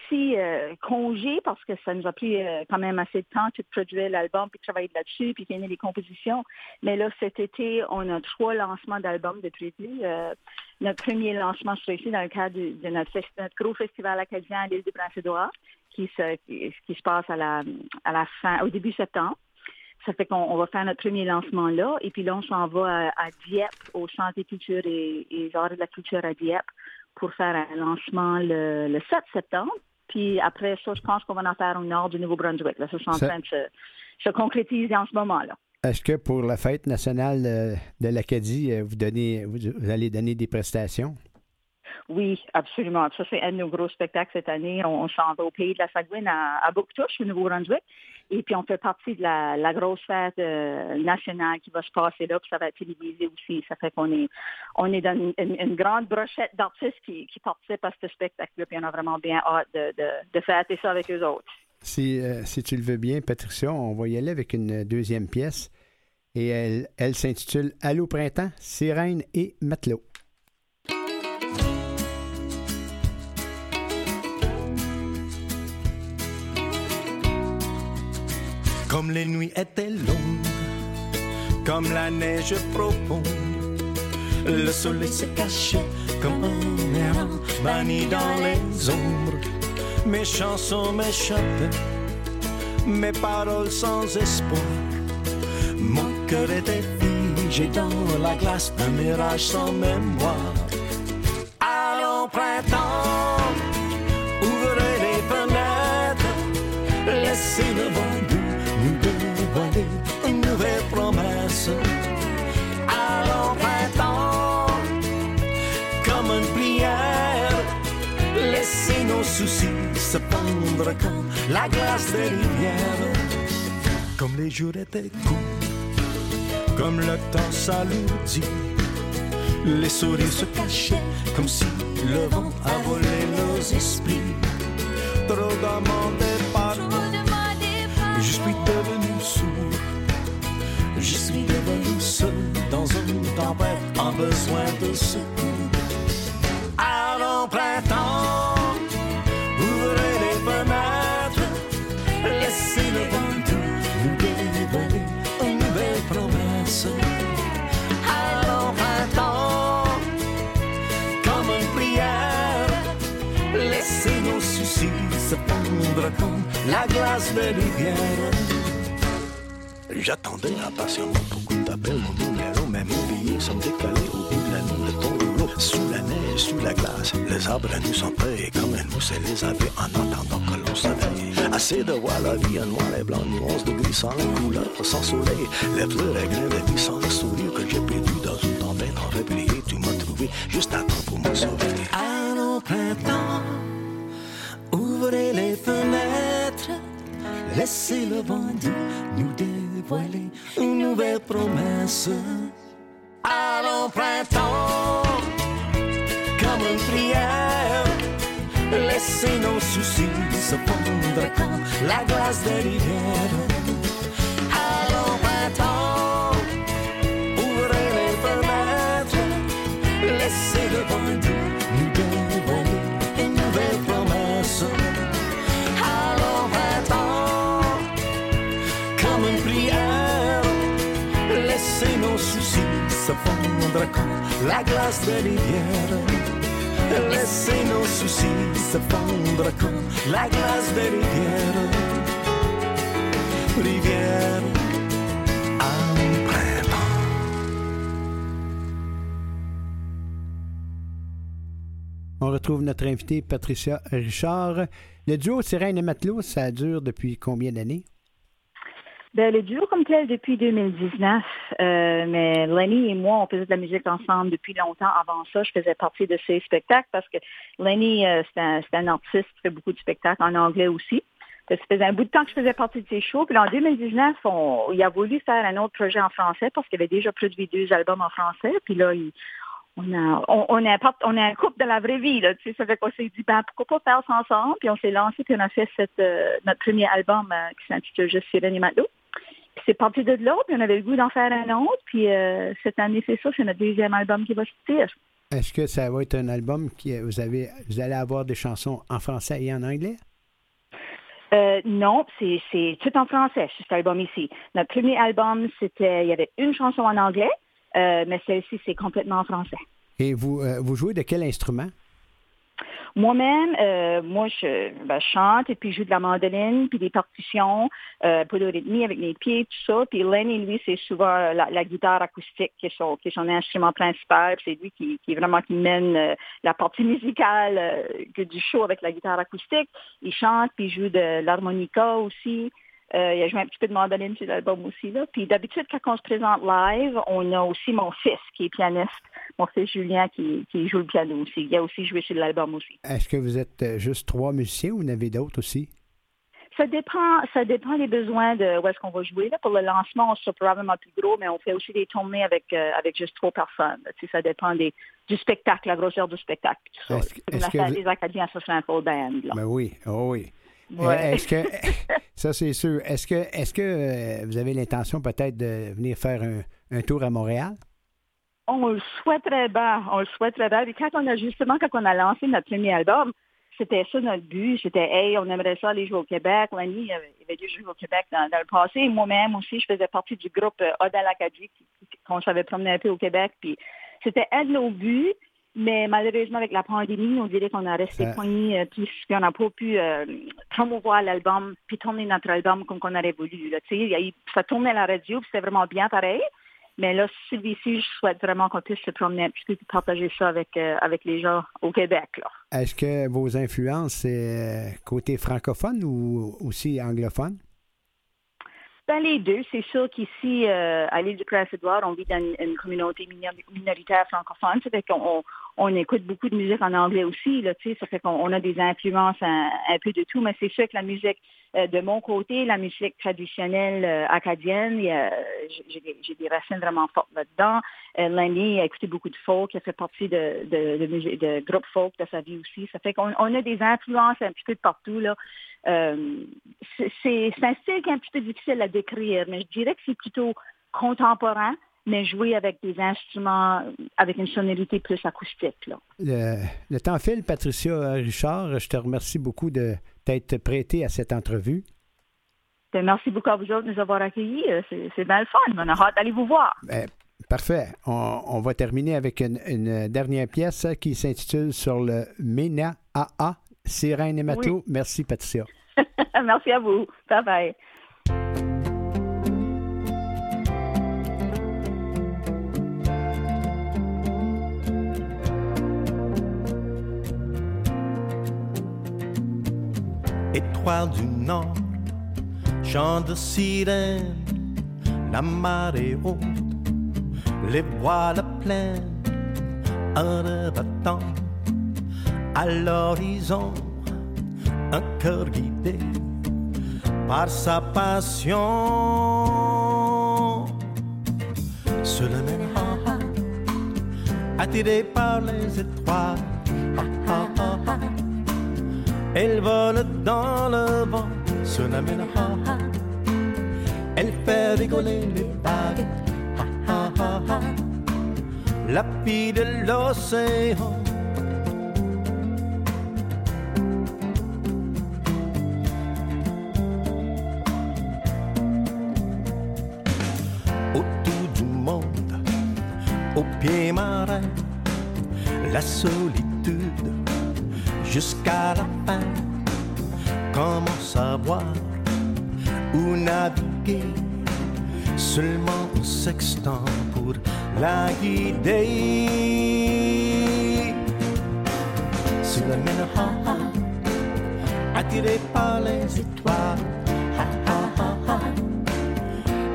petit euh, congé parce que ça nous a pris euh, quand même assez de temps de produire l'album, puis de travailler là-dessus, puis finir les compositions. Mais là, cet été, on a trois lancements d'albums de prévu. Euh, notre premier lancement sera ici dans le cadre de, de notre, gros festival acadien à l'île du Prince-Édouard, qui se, se passe à la fin, au début septembre. Ça fait qu'on on va faire notre premier lancement là. Et puis là, on s'en va à, à Dieppe, au Centre des cultures et, et arts de la culture à Dieppe, pour faire un lancement le, le 7 septembre. Puis après ça, je pense qu'on va en faire au nord du Nouveau-Brunswick. Là, ça, c'est en Ça- train de se, se concrétiser en ce moment là. Est-ce que pour la fête nationale euh, de l'Acadie, euh, vous, donnez, vous allez donner des prestations? Oui, absolument. Ça, c'est un de nos gros spectacles cette année. On, s'en va au pays de la Sagouine à, à Bouctouche, au Nouveau-Brunswick. Et puis, on fait partie de la, grosse fête euh, nationale qui va se passer là, puis ça va être télévisé aussi. Ça fait qu'on est, on est dans une, grande brochette d'artistes qui, participent à ce spectacle-là, puis on a vraiment bien hâte de, de, fêter ça avec eux autres. Si, euh, si tu le veux bien, Patricia, on va y aller avec une deuxième pièce. Et elle, elle s'intitule Allô printemps, sirène et matelot. Comme les nuits étaient longues, comme la neige profonde, le soleil s'est caché comme un errant banni dans les ombres. Mes chansons m'échappaient, mes paroles sans espoir. Mon cœur était figé dans la glace, un mirage sans mémoire. Allons printemps, ouvrez les fenêtres, laissez le vent comme la glace des rivières. Comme les jours étaient courts, comme le temps s'alourdit, les sourires se cachaient comme si le vent a volé nos esprits. Trop d'amants départent, je suis devenu sourd. Je suis devenu seul dans une tempête en besoin de secours. Allons printemps, la glace des rivières. J'attendais impatiemment beaucoup d'appels, mon numéro, même oublié, sans décaler au bout de la nuit, le ton rouleau, sous la neige, sous la glace, les arbres nous sont prêts, comme un mousse les avait en attendant que l'on s'éveille. Assez de voir la vie en noir et blanc, nuance de gris sans couleur, sans soleil, les fleurs et grains de vie sans le sourire que j'ai perdu dans une tempête en réveillé. juste à temps pour me sauver. Laissez le vent nous dévoiler une nouvelle promesse. Allons printemps, comme une prière, laissez nos soucis se fondre comme la glace de l'hiver. Se fondre comme la glace de l'hiver. Laissez nos soucis se fondre comme la glace de rivière. Rivière en printemps. On retrouve notre invitée Patricia Richard. Le duo Sirène et Matelot, ça dure depuis combien d'années? Ben, le duo comme tel depuis 2019, euh, mais Lenny et moi, on faisait de la musique ensemble depuis longtemps. Avant ça, je faisais partie de ses spectacles parce que Lenny, euh, c'est un, un artiste qui fait beaucoup de spectacles en anglais aussi. Ça faisait un bout de temps que je faisais partie de ses shows. Puis en 2019, on, il a voulu faire un autre projet en français parce qu'il avait déjà produit deux albums en français. Puis là, il- on a, on, on, on un couple de la vraie vie, là, tu sais, ça fait qu'on s'est dit, ben, pourquoi pas faire ça ensemble, puis on s'est lancé, puis on a fait cette, euh, notre premier album euh, qui s'intitule Juste Sirène et Matelot. C'est parti de là, puis on avait le goût d'en faire un autre, puis euh, cette année, c'est ça, c'est notre deuxième album qui va sortir. Est-ce que ça va être un album qui vous avez vous allez avoir des chansons en français et en anglais? Euh, non, c'est c'est tout en français, cet album ici. Notre premier album, c'était, il y avait une chanson en anglais, euh, mais celle-ci, c'est complètement en français. Et vous, euh, vous jouez de quel instrument? Moi-même, euh, moi, je, ben, je chante et puis je joue de la mandoline, puis des partitions, euh, pour le rythme avec mes pieds, tout ça. Puis Lenny, lui, c'est souvent la, guitare acoustique qui est son, qui est son instrument principal. C'est lui qui, qui vraiment qui mène euh, la partie musicale euh, du show avec la guitare acoustique. Il chante, puis il joue de l'harmonica aussi. Euh, il a joué un petit peu de mandoline sur l'album aussi. Là. Puis d'habitude, quand on se présente live, on a aussi mon fils qui est pianiste, mon fils Julien qui, qui joue le piano aussi. Il a aussi joué sur l'album aussi. Est-ce que vous êtes euh, juste trois musiciens ou vous en avez d'autres aussi? Ça dépend, ça dépend des besoins de où est-ce qu'on va jouer. Là. Pour le lancement, on sera probablement plus gros, mais on fait aussi des tournées avec, euh, avec juste trois personnes. Tu sais, ça dépend des, du spectacle, la grosseur du spectacle. Tout ça. Est-ce la que fête vous- des Acadiens, un full band. Là. Ben oui, oh oui. Ouais. Euh, Est-ce que ça c'est sûr. Est-ce que est-ce que euh, vous avez l'intention peut-être de venir faire un, un tour à Montréal? On le souhaiterait bien, on le souhaiterait bien. Et quand on a justement, quand on a lancé notre premier album, c'était ça notre but. C'était, hey, on aimerait ça aller jouer au Québec. Lenny il avait, dû jouer au Québec dans, dans le passé. Moi-même aussi, je faisais partie du groupe euh, Oda l'Acadie, qui- qui- qu'on s'avait promené un peu au Québec. Puis c'était un de nos buts. Mais malheureusement, avec la pandémie, on dirait qu'on a resté Ça- poignés, euh, puis on n'a pas pu euh, promouvoir l'album, puis tourner notre album comme qu'on aurait voulu. Là. Eu- ça tournait à la radio, puis c'était vraiment bien pareil. Mais là, celui-ci, je souhaite vraiment qu'on puisse se promener un petit peu et partager ça avec, euh, avec les gens au Québec. Est-ce que vos influences c'est côté francophone ou aussi anglophone? Ben, les deux, c'est sûr qu'ici, euh, à l'île du Prince-Édouard, on vit dans une, une communauté minor- minoritaire francophone. Ça fait qu'on on, écoute beaucoup de musique en anglais aussi. Là, ça fait qu'on on a des influences un, un peu de tout, mais c'est sûr que la musique, de mon côté, la musique traditionnelle euh, acadienne, j'ai des, racines vraiment fortes là-dedans. Euh, Lenny a écouté beaucoup de folk, a fait partie de, de, de, musique- de groupes folk de sa vie aussi. Ça fait qu'on on a des influences un petit peu de partout. Là. Euh, c'est un style qui est un petit peu difficile à décrire, mais je dirais que c'est plutôt contemporain, mais joué avec des instruments, avec une sonorité plus acoustique. Là. Le, le temps file, Patricia Richard. Je te remercie beaucoup de t'être prêtée à cette entrevue. Ben, merci beaucoup à vous autres de nous avoir accueillis. Euh, C'est bien le fun. On a hâte d'aller vous voir. Ben, parfait. On, on va terminer avec une, une dernière pièce qui s'intitule Sur le MENA AA, Sirène et Matelot. Merci, Patricia. merci à vous. Bye bye. Étoile du nord, chant de sirène, la marée haute, les voiles pleines, un rêve attend à l'horizon, un cœur guidé par sa passion. Se le mène attiré par les étoiles. Elle vole dans le vent, se la mène Elle fait rigoler les vagues. Ah, ah, ah, ah. La fille de l'océan. Autour du monde, au pied marin, la solitude Seulement un sextant pour la guider. Sur la mer, ha, ha, attirée par les étoiles.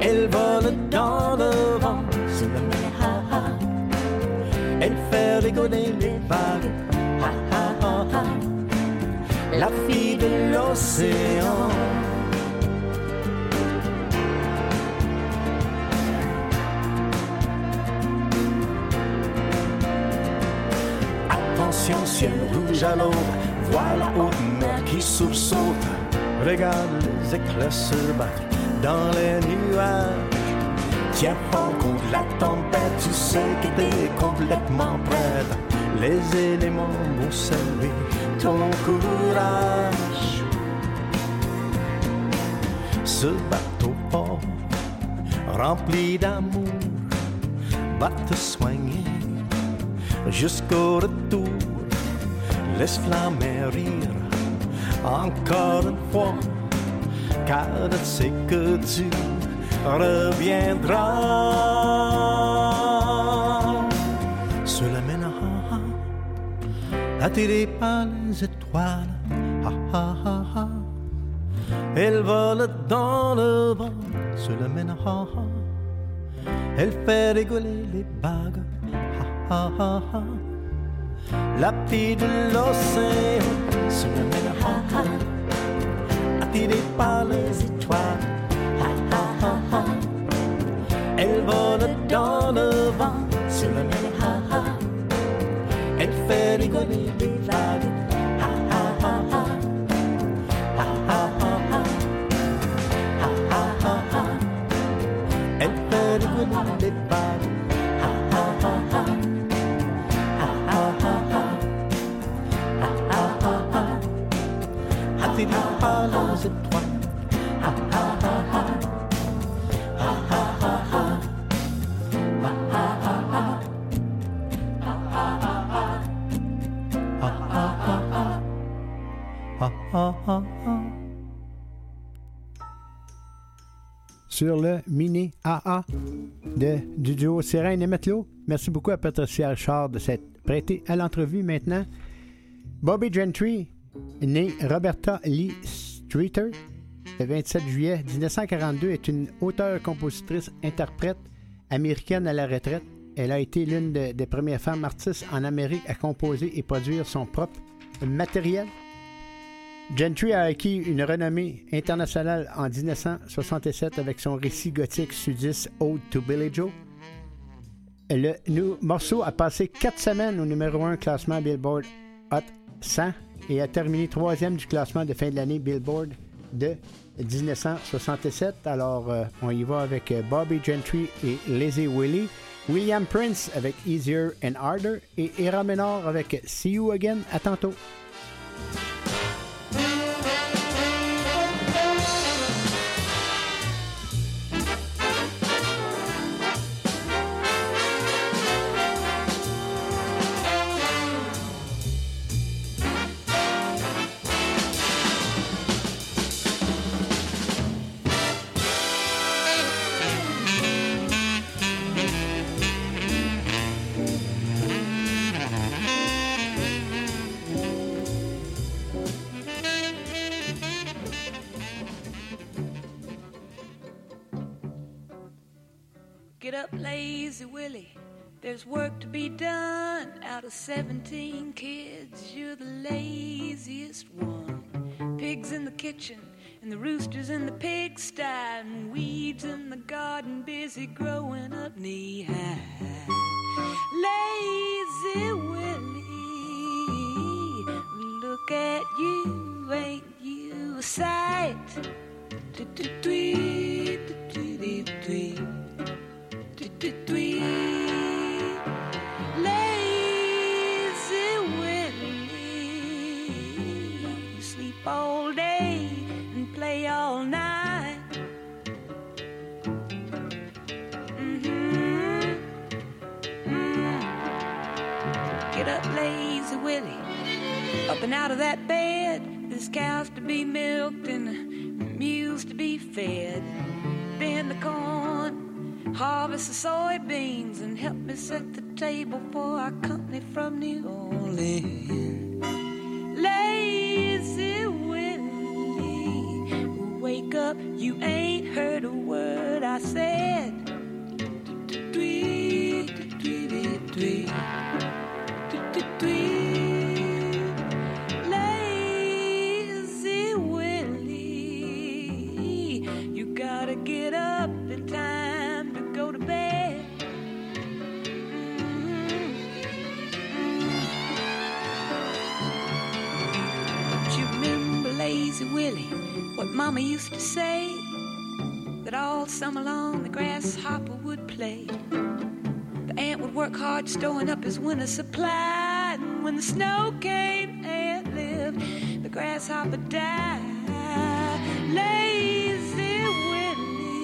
Elle vole dans le vent sur la. Ha, ha. Elle fait rigoler les vagues. Ha, ha, ha, ha. La fille de l'océan. Sursaute. Regarde les éclairs se battre dans les nuages. Tiens pas contre la tempête, tu sais que t'es complètement prête. Les éléments vont servir ton courage. Ce bateau fort, rempli d'amour, va te soigner jusqu'au retour. Laisse la mer rire encore une fois, car elle sait que tu reviendras. Se la mène attirée par les étoiles. Ha, ha, ha, ha. Elle vole dans le vent, se la mène ha, ha. Elle fait rigoler les bagues. Ha, ha, ha. La fille de l'océan se la mène ha, ha. Attirée par les étoiles. Ha, ha, ha, ha. Elle vole dans le vent, se la mène ha, ha. Elle fait rigoler sur le mini AA de, du duo Sérène et Matelot. Merci beaucoup à Patricia Richard de s'être prêtée à l'entrevue maintenant. Bobby Gentry, née Roberta Lee Streeter, le 27 juillet 1942, est une auteure-compositrice-interprète américaine à la retraite. Elle a été l'une de- des premières femmes artistes en Amérique à composer et produire son propre matériel. Gentry a acquis une renommée internationale en 1967 avec son récit gothique sudiste Ode to Billy Joe. Le morceau a passé quatre semaines au numéro 1 classement Billboard Hot 100 et a terminé troisième du classement de fin de l'année Billboard de 1967. Alors, euh, on y va avec euh, Bobby Gentry et Lazy Willie. William Prince avec Easier and Harder et Era Menor avec See You Again. À tantôt. Work to be done. Out of 17 kids, you're the laziest one. Pigs in the kitchen, and the roosters in the pigsty, and weeds in the garden busy growing up knee high. Lazy Willie, look at you, ain't you a sight? Tweet, tweet, tweet, tweet, tweet. Willie, up and out of that bed. There's cows to be milked and mules to be fed. Bend the corn, harvest the soybeans, and help me set the table for our company from New Orleans. Lazy Willie, wake up, you ain't heard a word I said. Tweet, tweet, tweet, Mama used to say? That all summer long the grasshopper would play. The ant would work hard storing up his winter supply. When the snow came, and lived. The grasshopper died. Lazy Willie.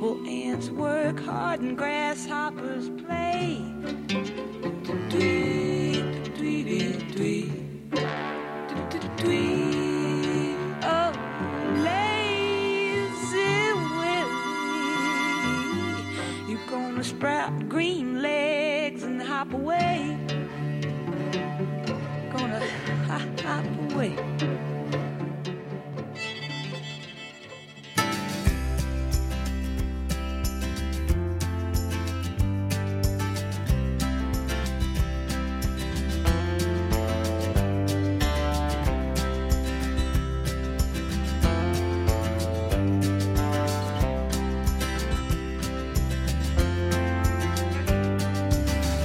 Well, ants work hard and grasshoppers play. Tweet, tweet, tweet. Tweet. Oh, lazy Willie. You're gonna sprout green legs and hop away. Away.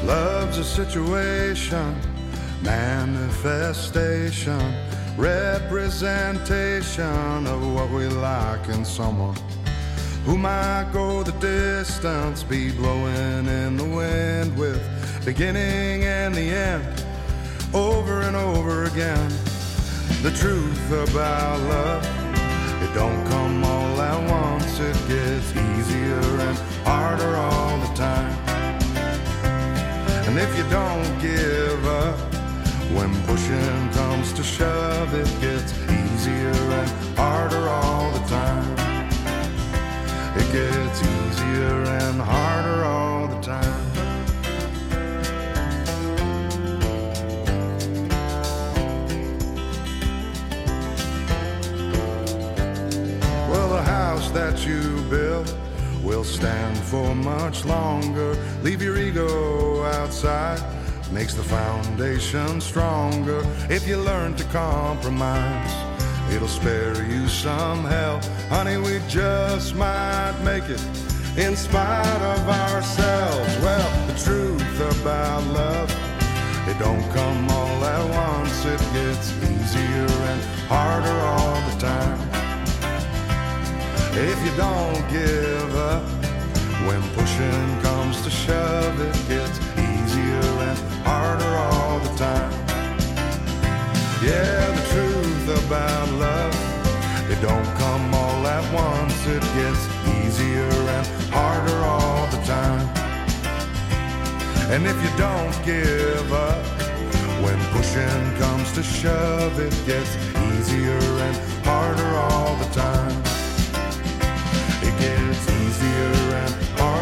Love's a situation, manifestation, representation of what we like in someone who might go the distance, be blowing in the wind with beginning and the end over and over again. The truth about love, it don't come all at once, it gets easier and harder all the time. And if you don't give up, when pushing comes to shove, it gets easier and harder all the time. It gets easier and harder all the time. Well, the house that you built will stand for much longer. Leave your ego outside, makes the foundation stronger. If you learn to compromise, it'll spare you some hell. Honey, we just might make it in spite of ourselves. Well, the truth about love, it don't come all at once. It gets easier and harder all the time. If you don't give up, when pushing comes to shove, it gets easier harder all the time. Yeah, the truth about love, it don't come all at once. It gets easier and harder all the time. And if you don't give up, when pushing comes to shove, it gets easier and harder all the time. It gets easier and harder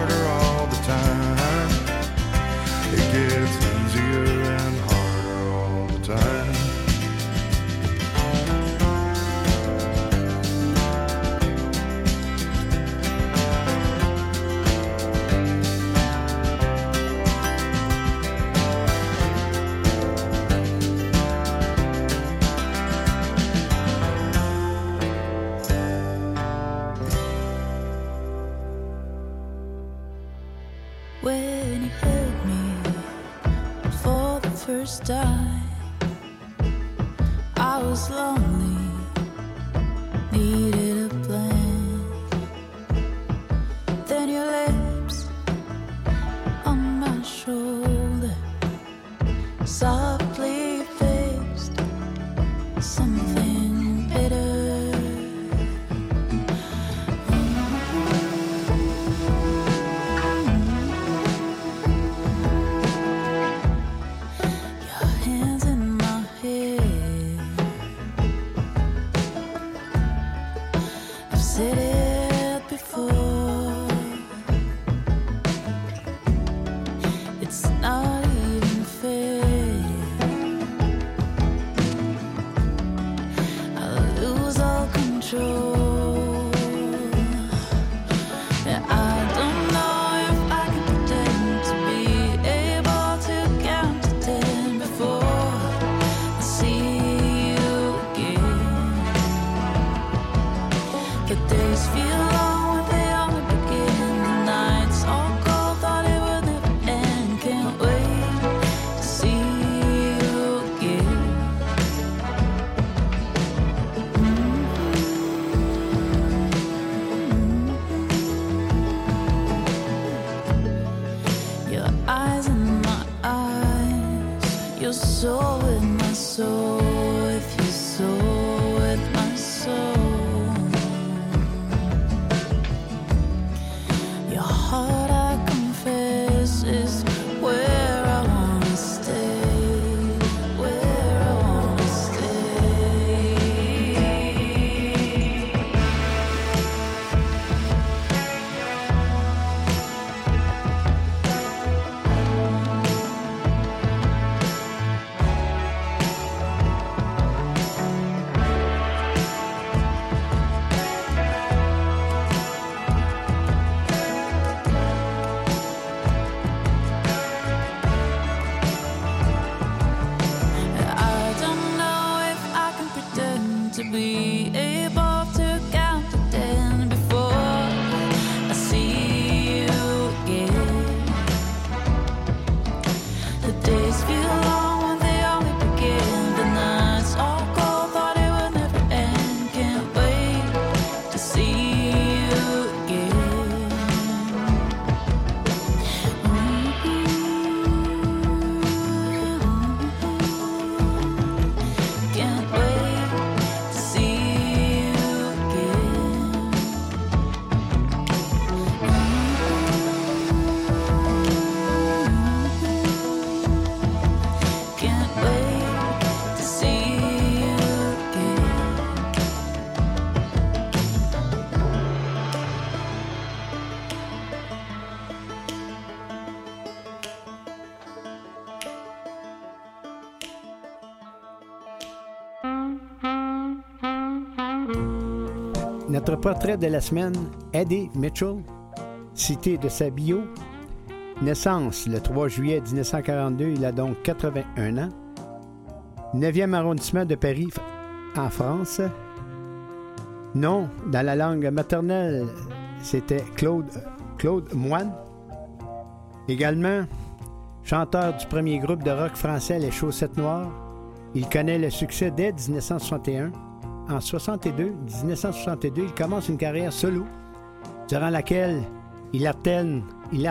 when he held me for the first time. I was lonely, needed. Portrait de la semaine, Eddie Mitchell, cité de sa bio. Naissance le 3 juillet 1942, il a donc 81 ans. 9e arrondissement de Paris, en France. Nom, dans la langue maternelle, c'était Claude, Claude Moine. Également, chanteur du premier groupe de rock français Les Chaussettes Noires. Il connaît le succès dès 1961. En 62, 1962, il commence une carrière solo, durant laquelle il alterne, il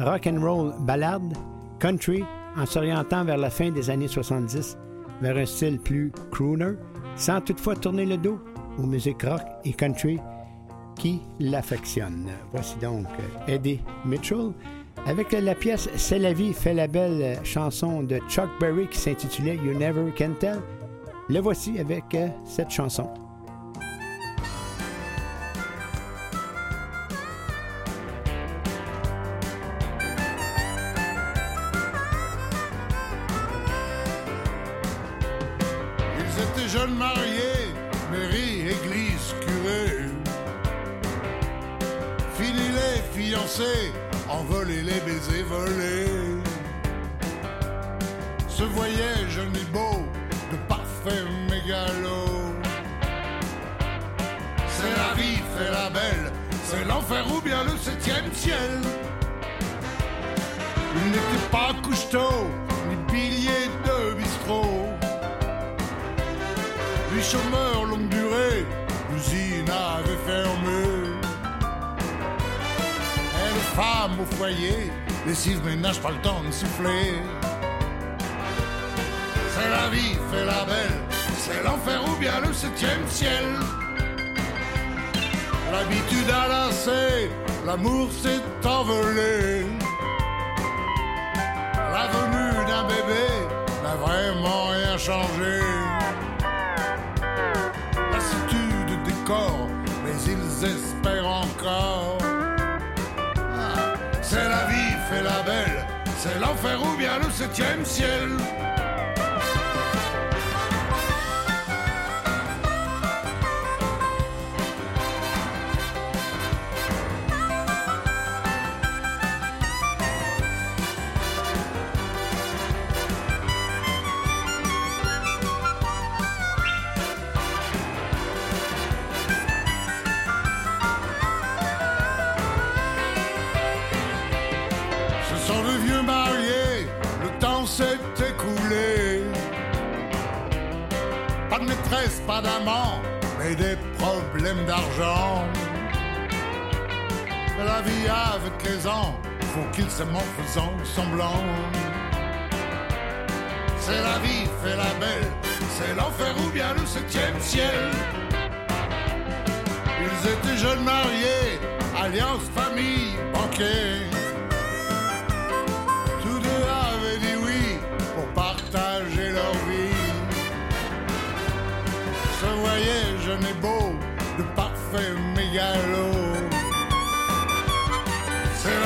rock and roll, ballade, country, en s'orientant vers la fin des années 70 vers un style plus crooner, sans toutefois tourner le dos aux musiques rock et country qui l'affectionnent. Voici donc Eddie Mitchell avec la pièce C'est la vie, fait la belle chanson de Chuck Berry qui s'intitulait You Never Can Tell. Le voici avec euh, cette chanson.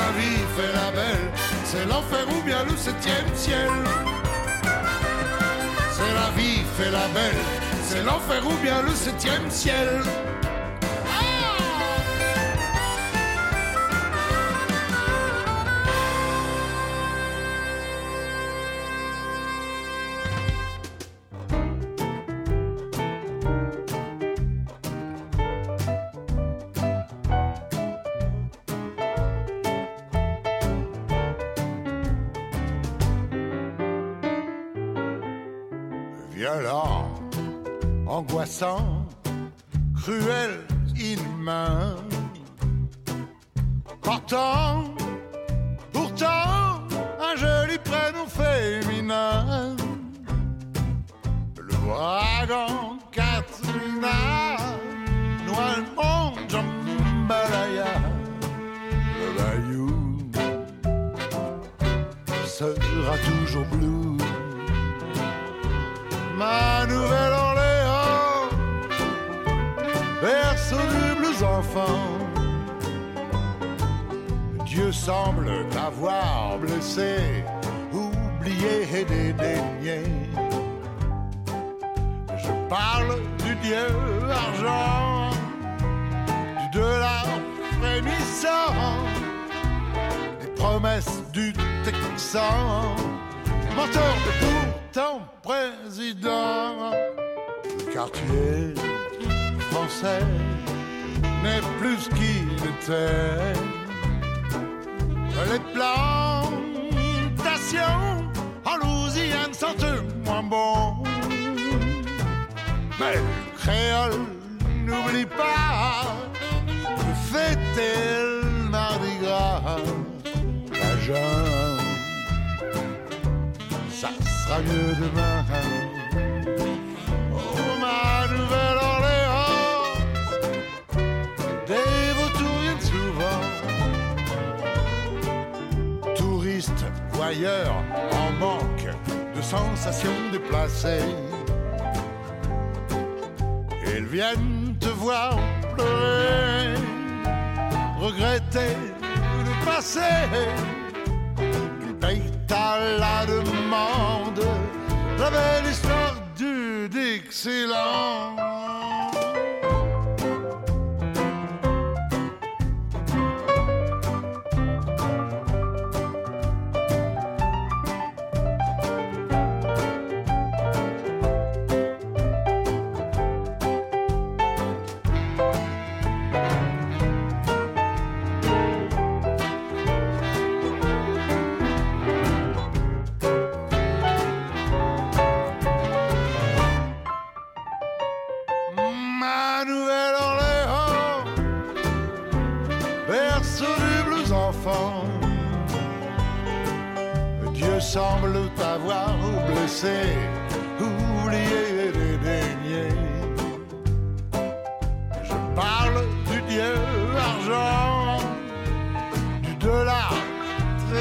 la vie fait la belle, c'est l'enfer ou bien le septième ciel. C'est la vie fait la belle, c'est l'enfer ou bien le septième ciel.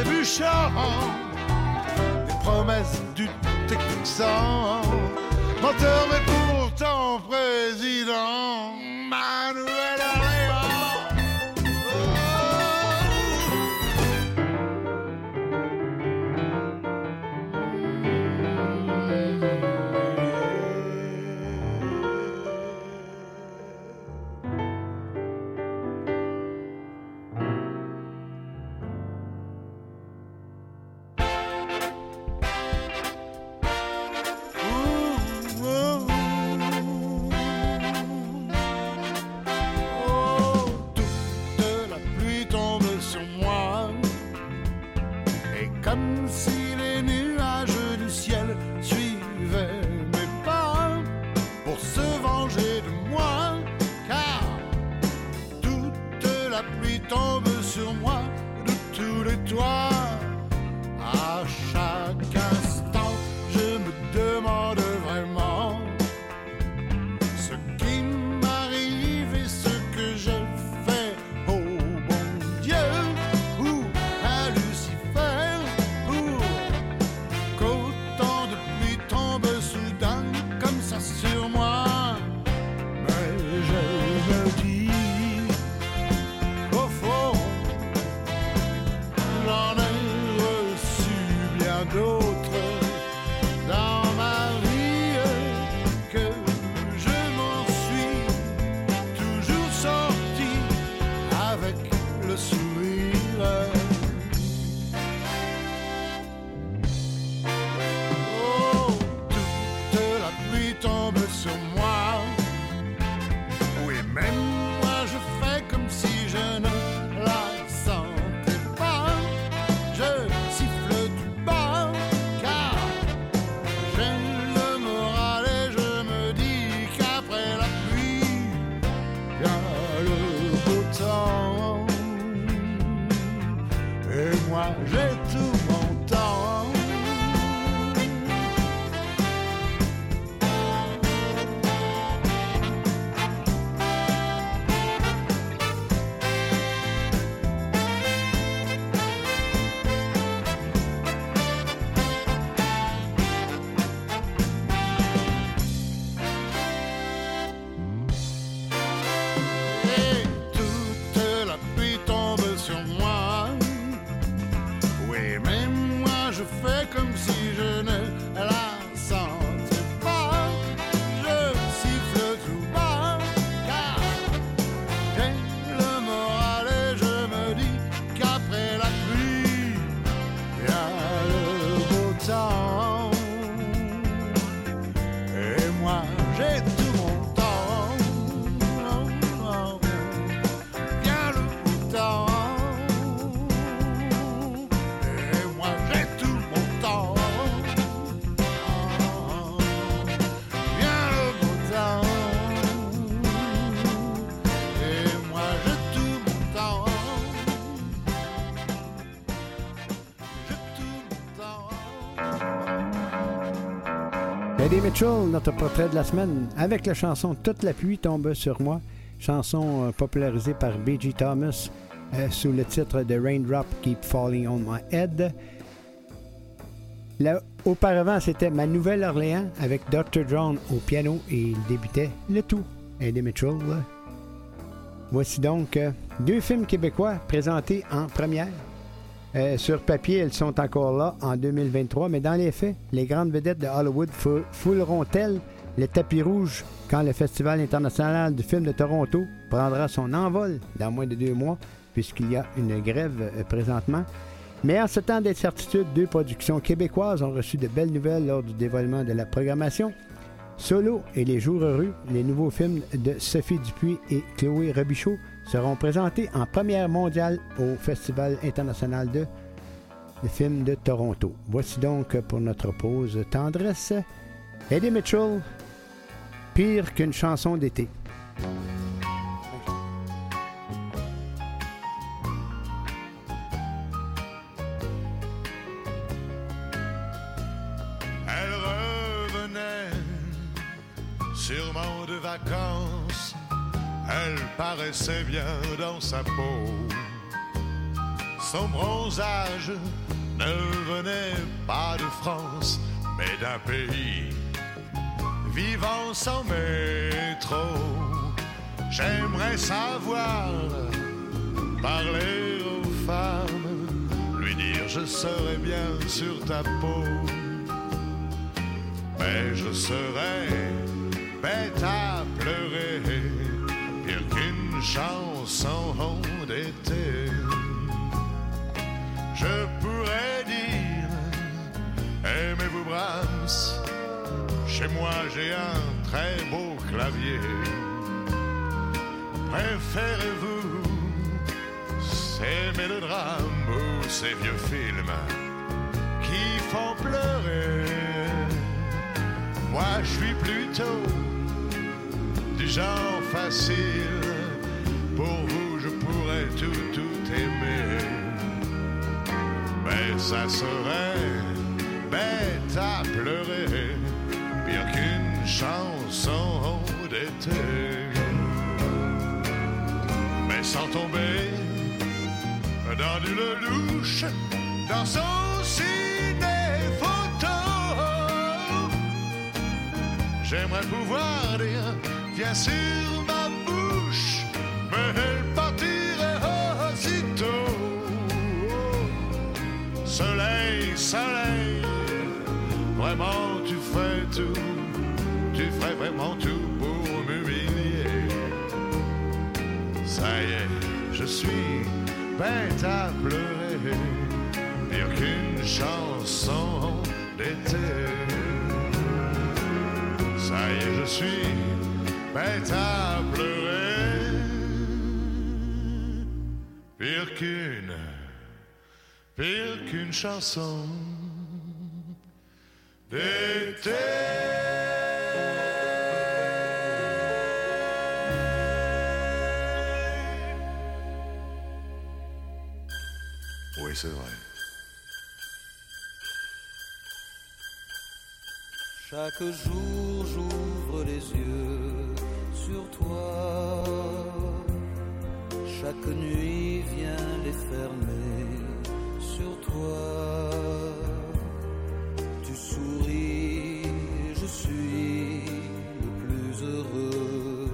Trébuchant, des promesses du Texan, menteur mais pourtant président, ma Eddie Mitchell, notre portrait de la semaine, avec la chanson Toute la pluie tombe sur moi, chanson euh, popularisée par B.G. Thomas euh, sous le titre de Raindrop Keep Falling on My Head. Là, auparavant, c'était Ma Nouvelle-Orléans avec Dr. John au piano et il débutait le tout. Eddie Mitchell. Voici donc euh, deux films québécois présentés en première. Euh, sur papier, elles sont encore là en 2023, mais dans les faits, les grandes vedettes de Hollywood fou- fouleront-elles le tapis rouge quand le Festival international du film de Toronto prendra son envol dans moins de deux mois, puisqu'il y a une grève euh, présentement? Mais en ce temps d'incertitude, deux productions québécoises ont reçu de belles nouvelles lors du dévoilement de la programmation. Solo et Les Jours Heureux, les nouveaux films de Sophie Dupuis et Chloé Robichaud, seront présentés en première mondiale au Festival international de films de Toronto. Voici donc pour notre pause tendresse Eddie Mitchell, pire qu'une chanson d'été. Elle revenait de vacances elle paraissait bien dans sa peau. Son bronzage ne venait pas de France, mais d'un pays vivant sans métro. J'aimerais savoir parler aux femmes, lui dire je serais bien sur ta peau, mais je serais bête à pleurer, chanson d'été. Je pourrais dire, aimez-vous Brahms? Chez moi j'ai un très beau clavier. Préférez-vous ces mélodrames ou ces vieux films qui font pleurer? Moi je suis plutôt du genre facile. Pour vous je pourrais tout, tout aimer. Mais ça serait bête à pleurer, pire qu'une chanson d'été. Mais sans tomber dans du louche, dans son ciné-photo, j'aimerais pouvoir dire, viens sur ma elle partirait aussitôt. Soleil, soleil, vraiment tu fais tout, tu ferais vraiment tout pour m'humilier. Ça y est, je suis bête à pleurer, pire qu'une chanson d'été. Ça y est, je suis bête à pleurer, pire qu'une pire qu'une chanson d'été. Oui, c'est vrai. Chaque jour j'ouvre les yeux sur toi. Chaque nuit vient les fermer sur toi. Tu souris, je suis le plus heureux.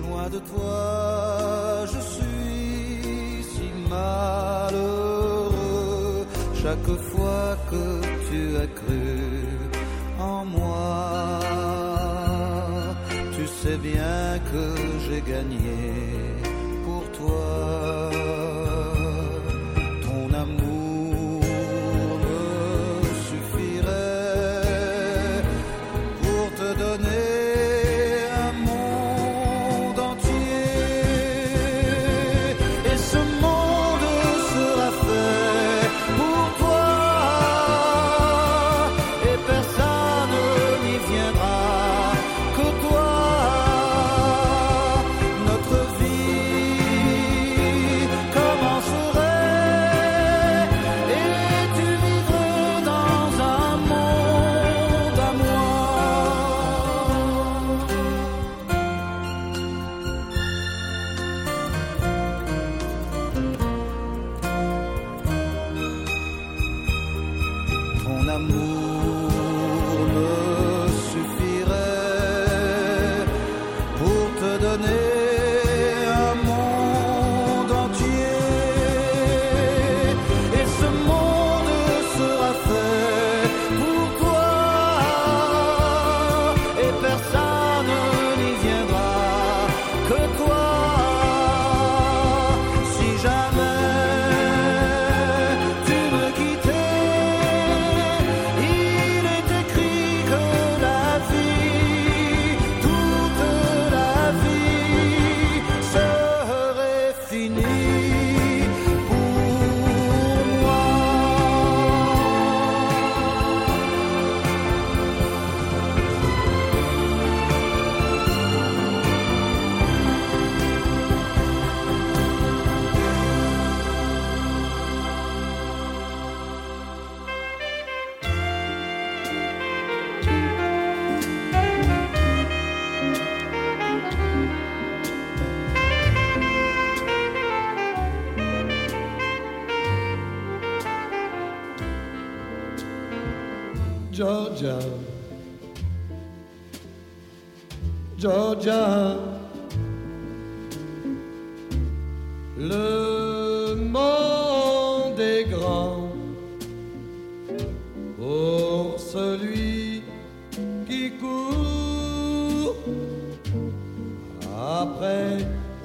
Loin de toi, je suis si malheureux. Chaque fois que tu as cru en moi, tu sais bien que j'ai gagné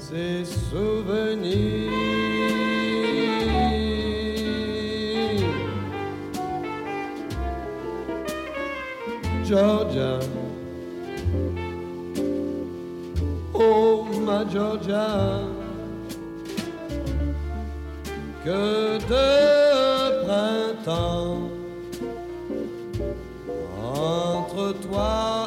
ses souvenirs. Georgia. Oh, ma Georgia. Que de printemps entre toi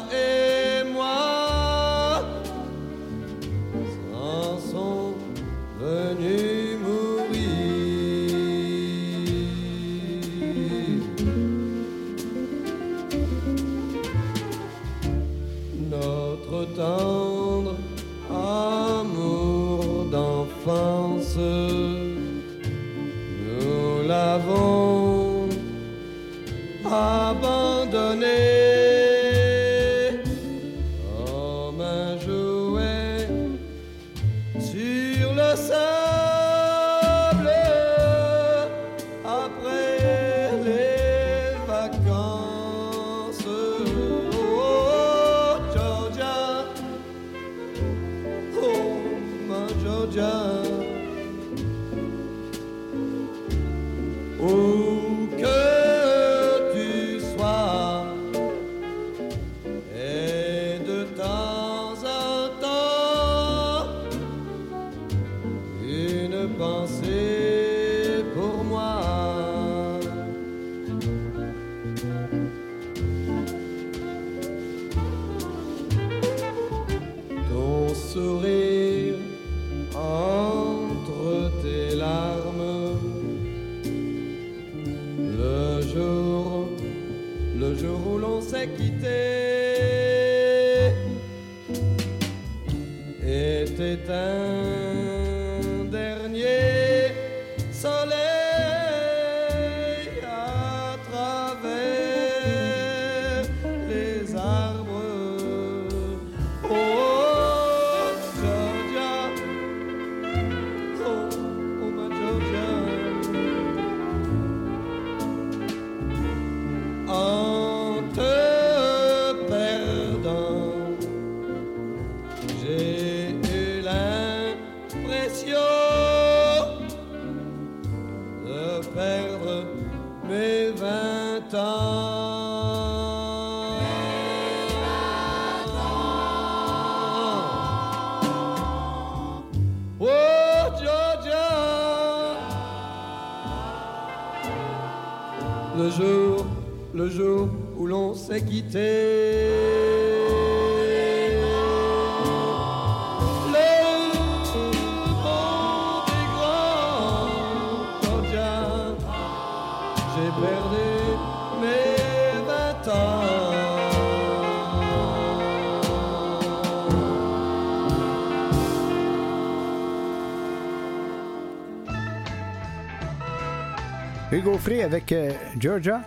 Avec euh, Georgia.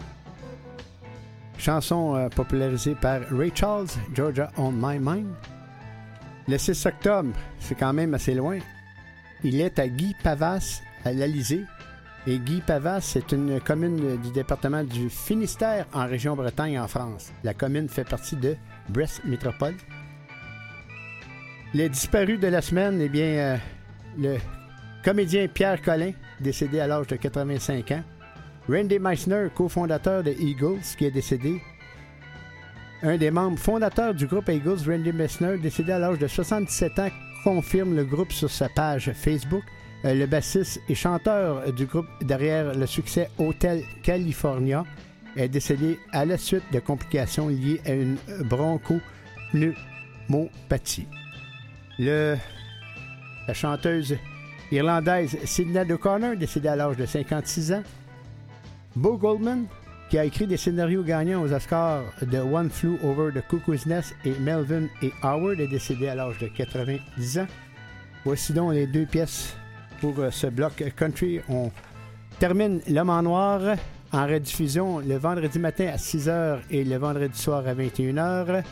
Chanson euh, popularisée par Ray Charles, Georgia on My Mind. Le 6 octobre, c'est quand même assez loin. Il est à Guy Pavas, à l'Alizé. Et Guy Pavas, c'est une commune du département du Finistère en région Bretagne en France. La commune fait partie de Brest Métropole. Les disparus de la semaine, eh bien, euh, le comédien Pierre Collin, décédé à l'âge de 85 ans. Randy Meissner, cofondateur de Eagles, qui est décédé. Un des membres fondateurs du groupe Eagles, Randy Meissner, décédé à l'âge de 77 ans, confirme le groupe sur sa page Facebook. Euh, le bassiste et chanteur du groupe derrière le succès Hotel California est décédé à la suite de complications liées à une bronchopneumopathie. Le, la chanteuse irlandaise Sidney O'Connor, décédée à l'âge de 56 ans. Bo Goldman, qui a écrit des scénarios gagnants aux Oscars de One Flew Over the Cuckoo's Nest et Melvin et Howard, est décédé à l'âge de 90 ans. Voici donc les deux pièces pour euh, ce bloc country. On termine L'homme en noir en rediffusion le vendredi matin à 6h et le vendredi soir à 21h.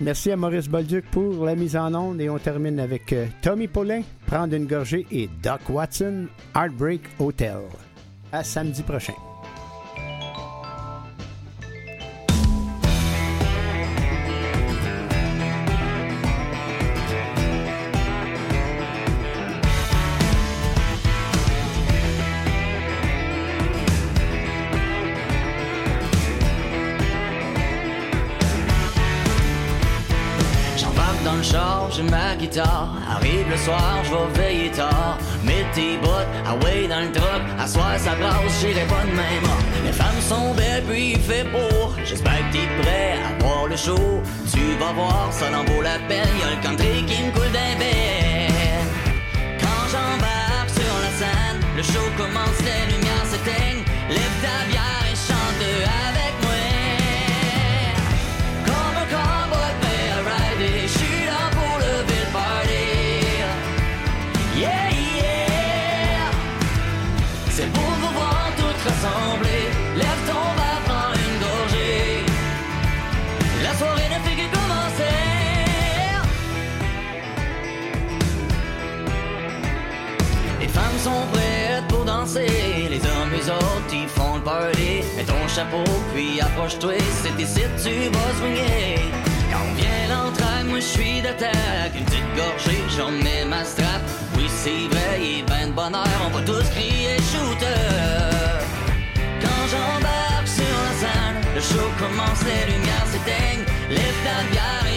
Merci à Maurice Bolduc pour la mise en onde et on termine avec euh, Tommy Paulin, Prendre une gorgée et Doc Watson, Heartbreak Hotel. À samedi prochain. Arrive le soir, je vais veiller tard. Mets tes bottes, away ah dans le drop. À soir, ça brasse, j'irai pas de même. Les femmes sont belles, puis il fait beau. J'espère que t'es prêt à voir le show. Tu vas voir, ça n'en vaut la peine. Y'a le country qui me coule d'un. Quand j'embarque sur la scène, le show commence, les lumières s'éteignent. Lève ta bière et chante de Les hommes, les autres, ils font le party. Mets ton chapeau, puis approche-toi. C'est ici tu vas swinguer. Quand vient l'entraide, moi je suis d'attaque. Une petite gorgée, j'en mets ma strap. Oui, c'est vrai, il est ben de bonheur. On va tous crier shooter. Quand j'embarque sur la scène, le show commence, les lumières s'éteignent. Lève ta bière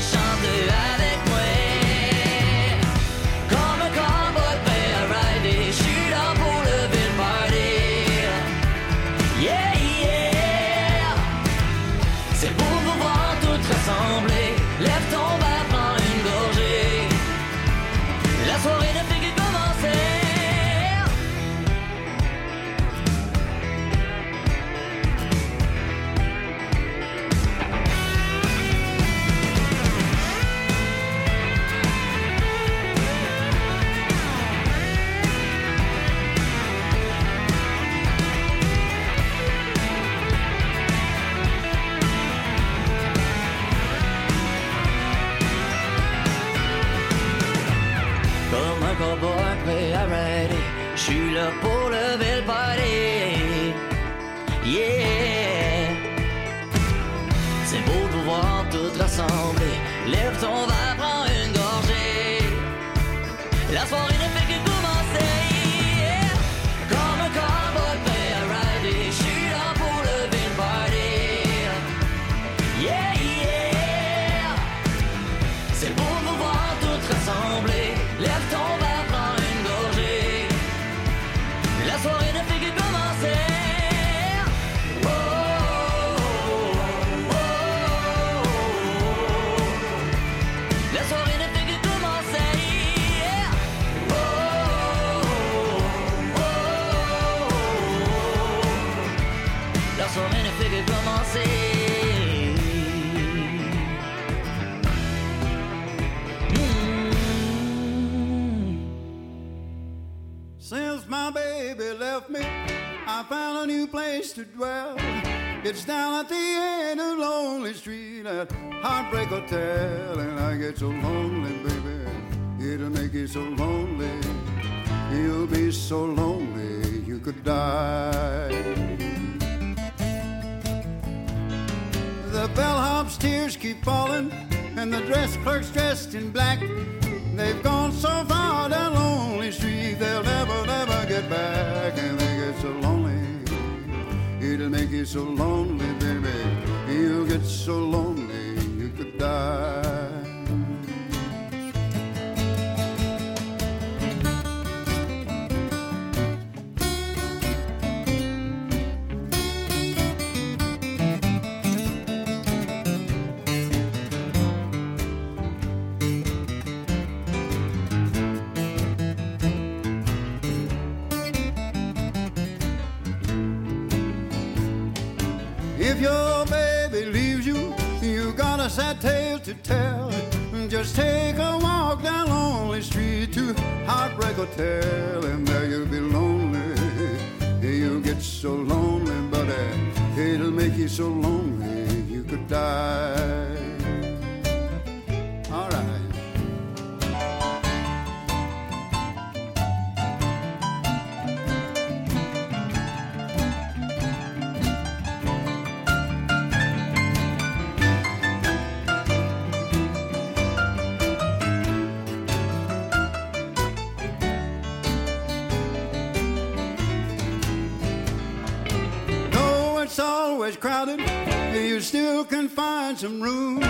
some room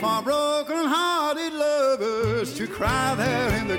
for broken-hearted lovers to cry there in the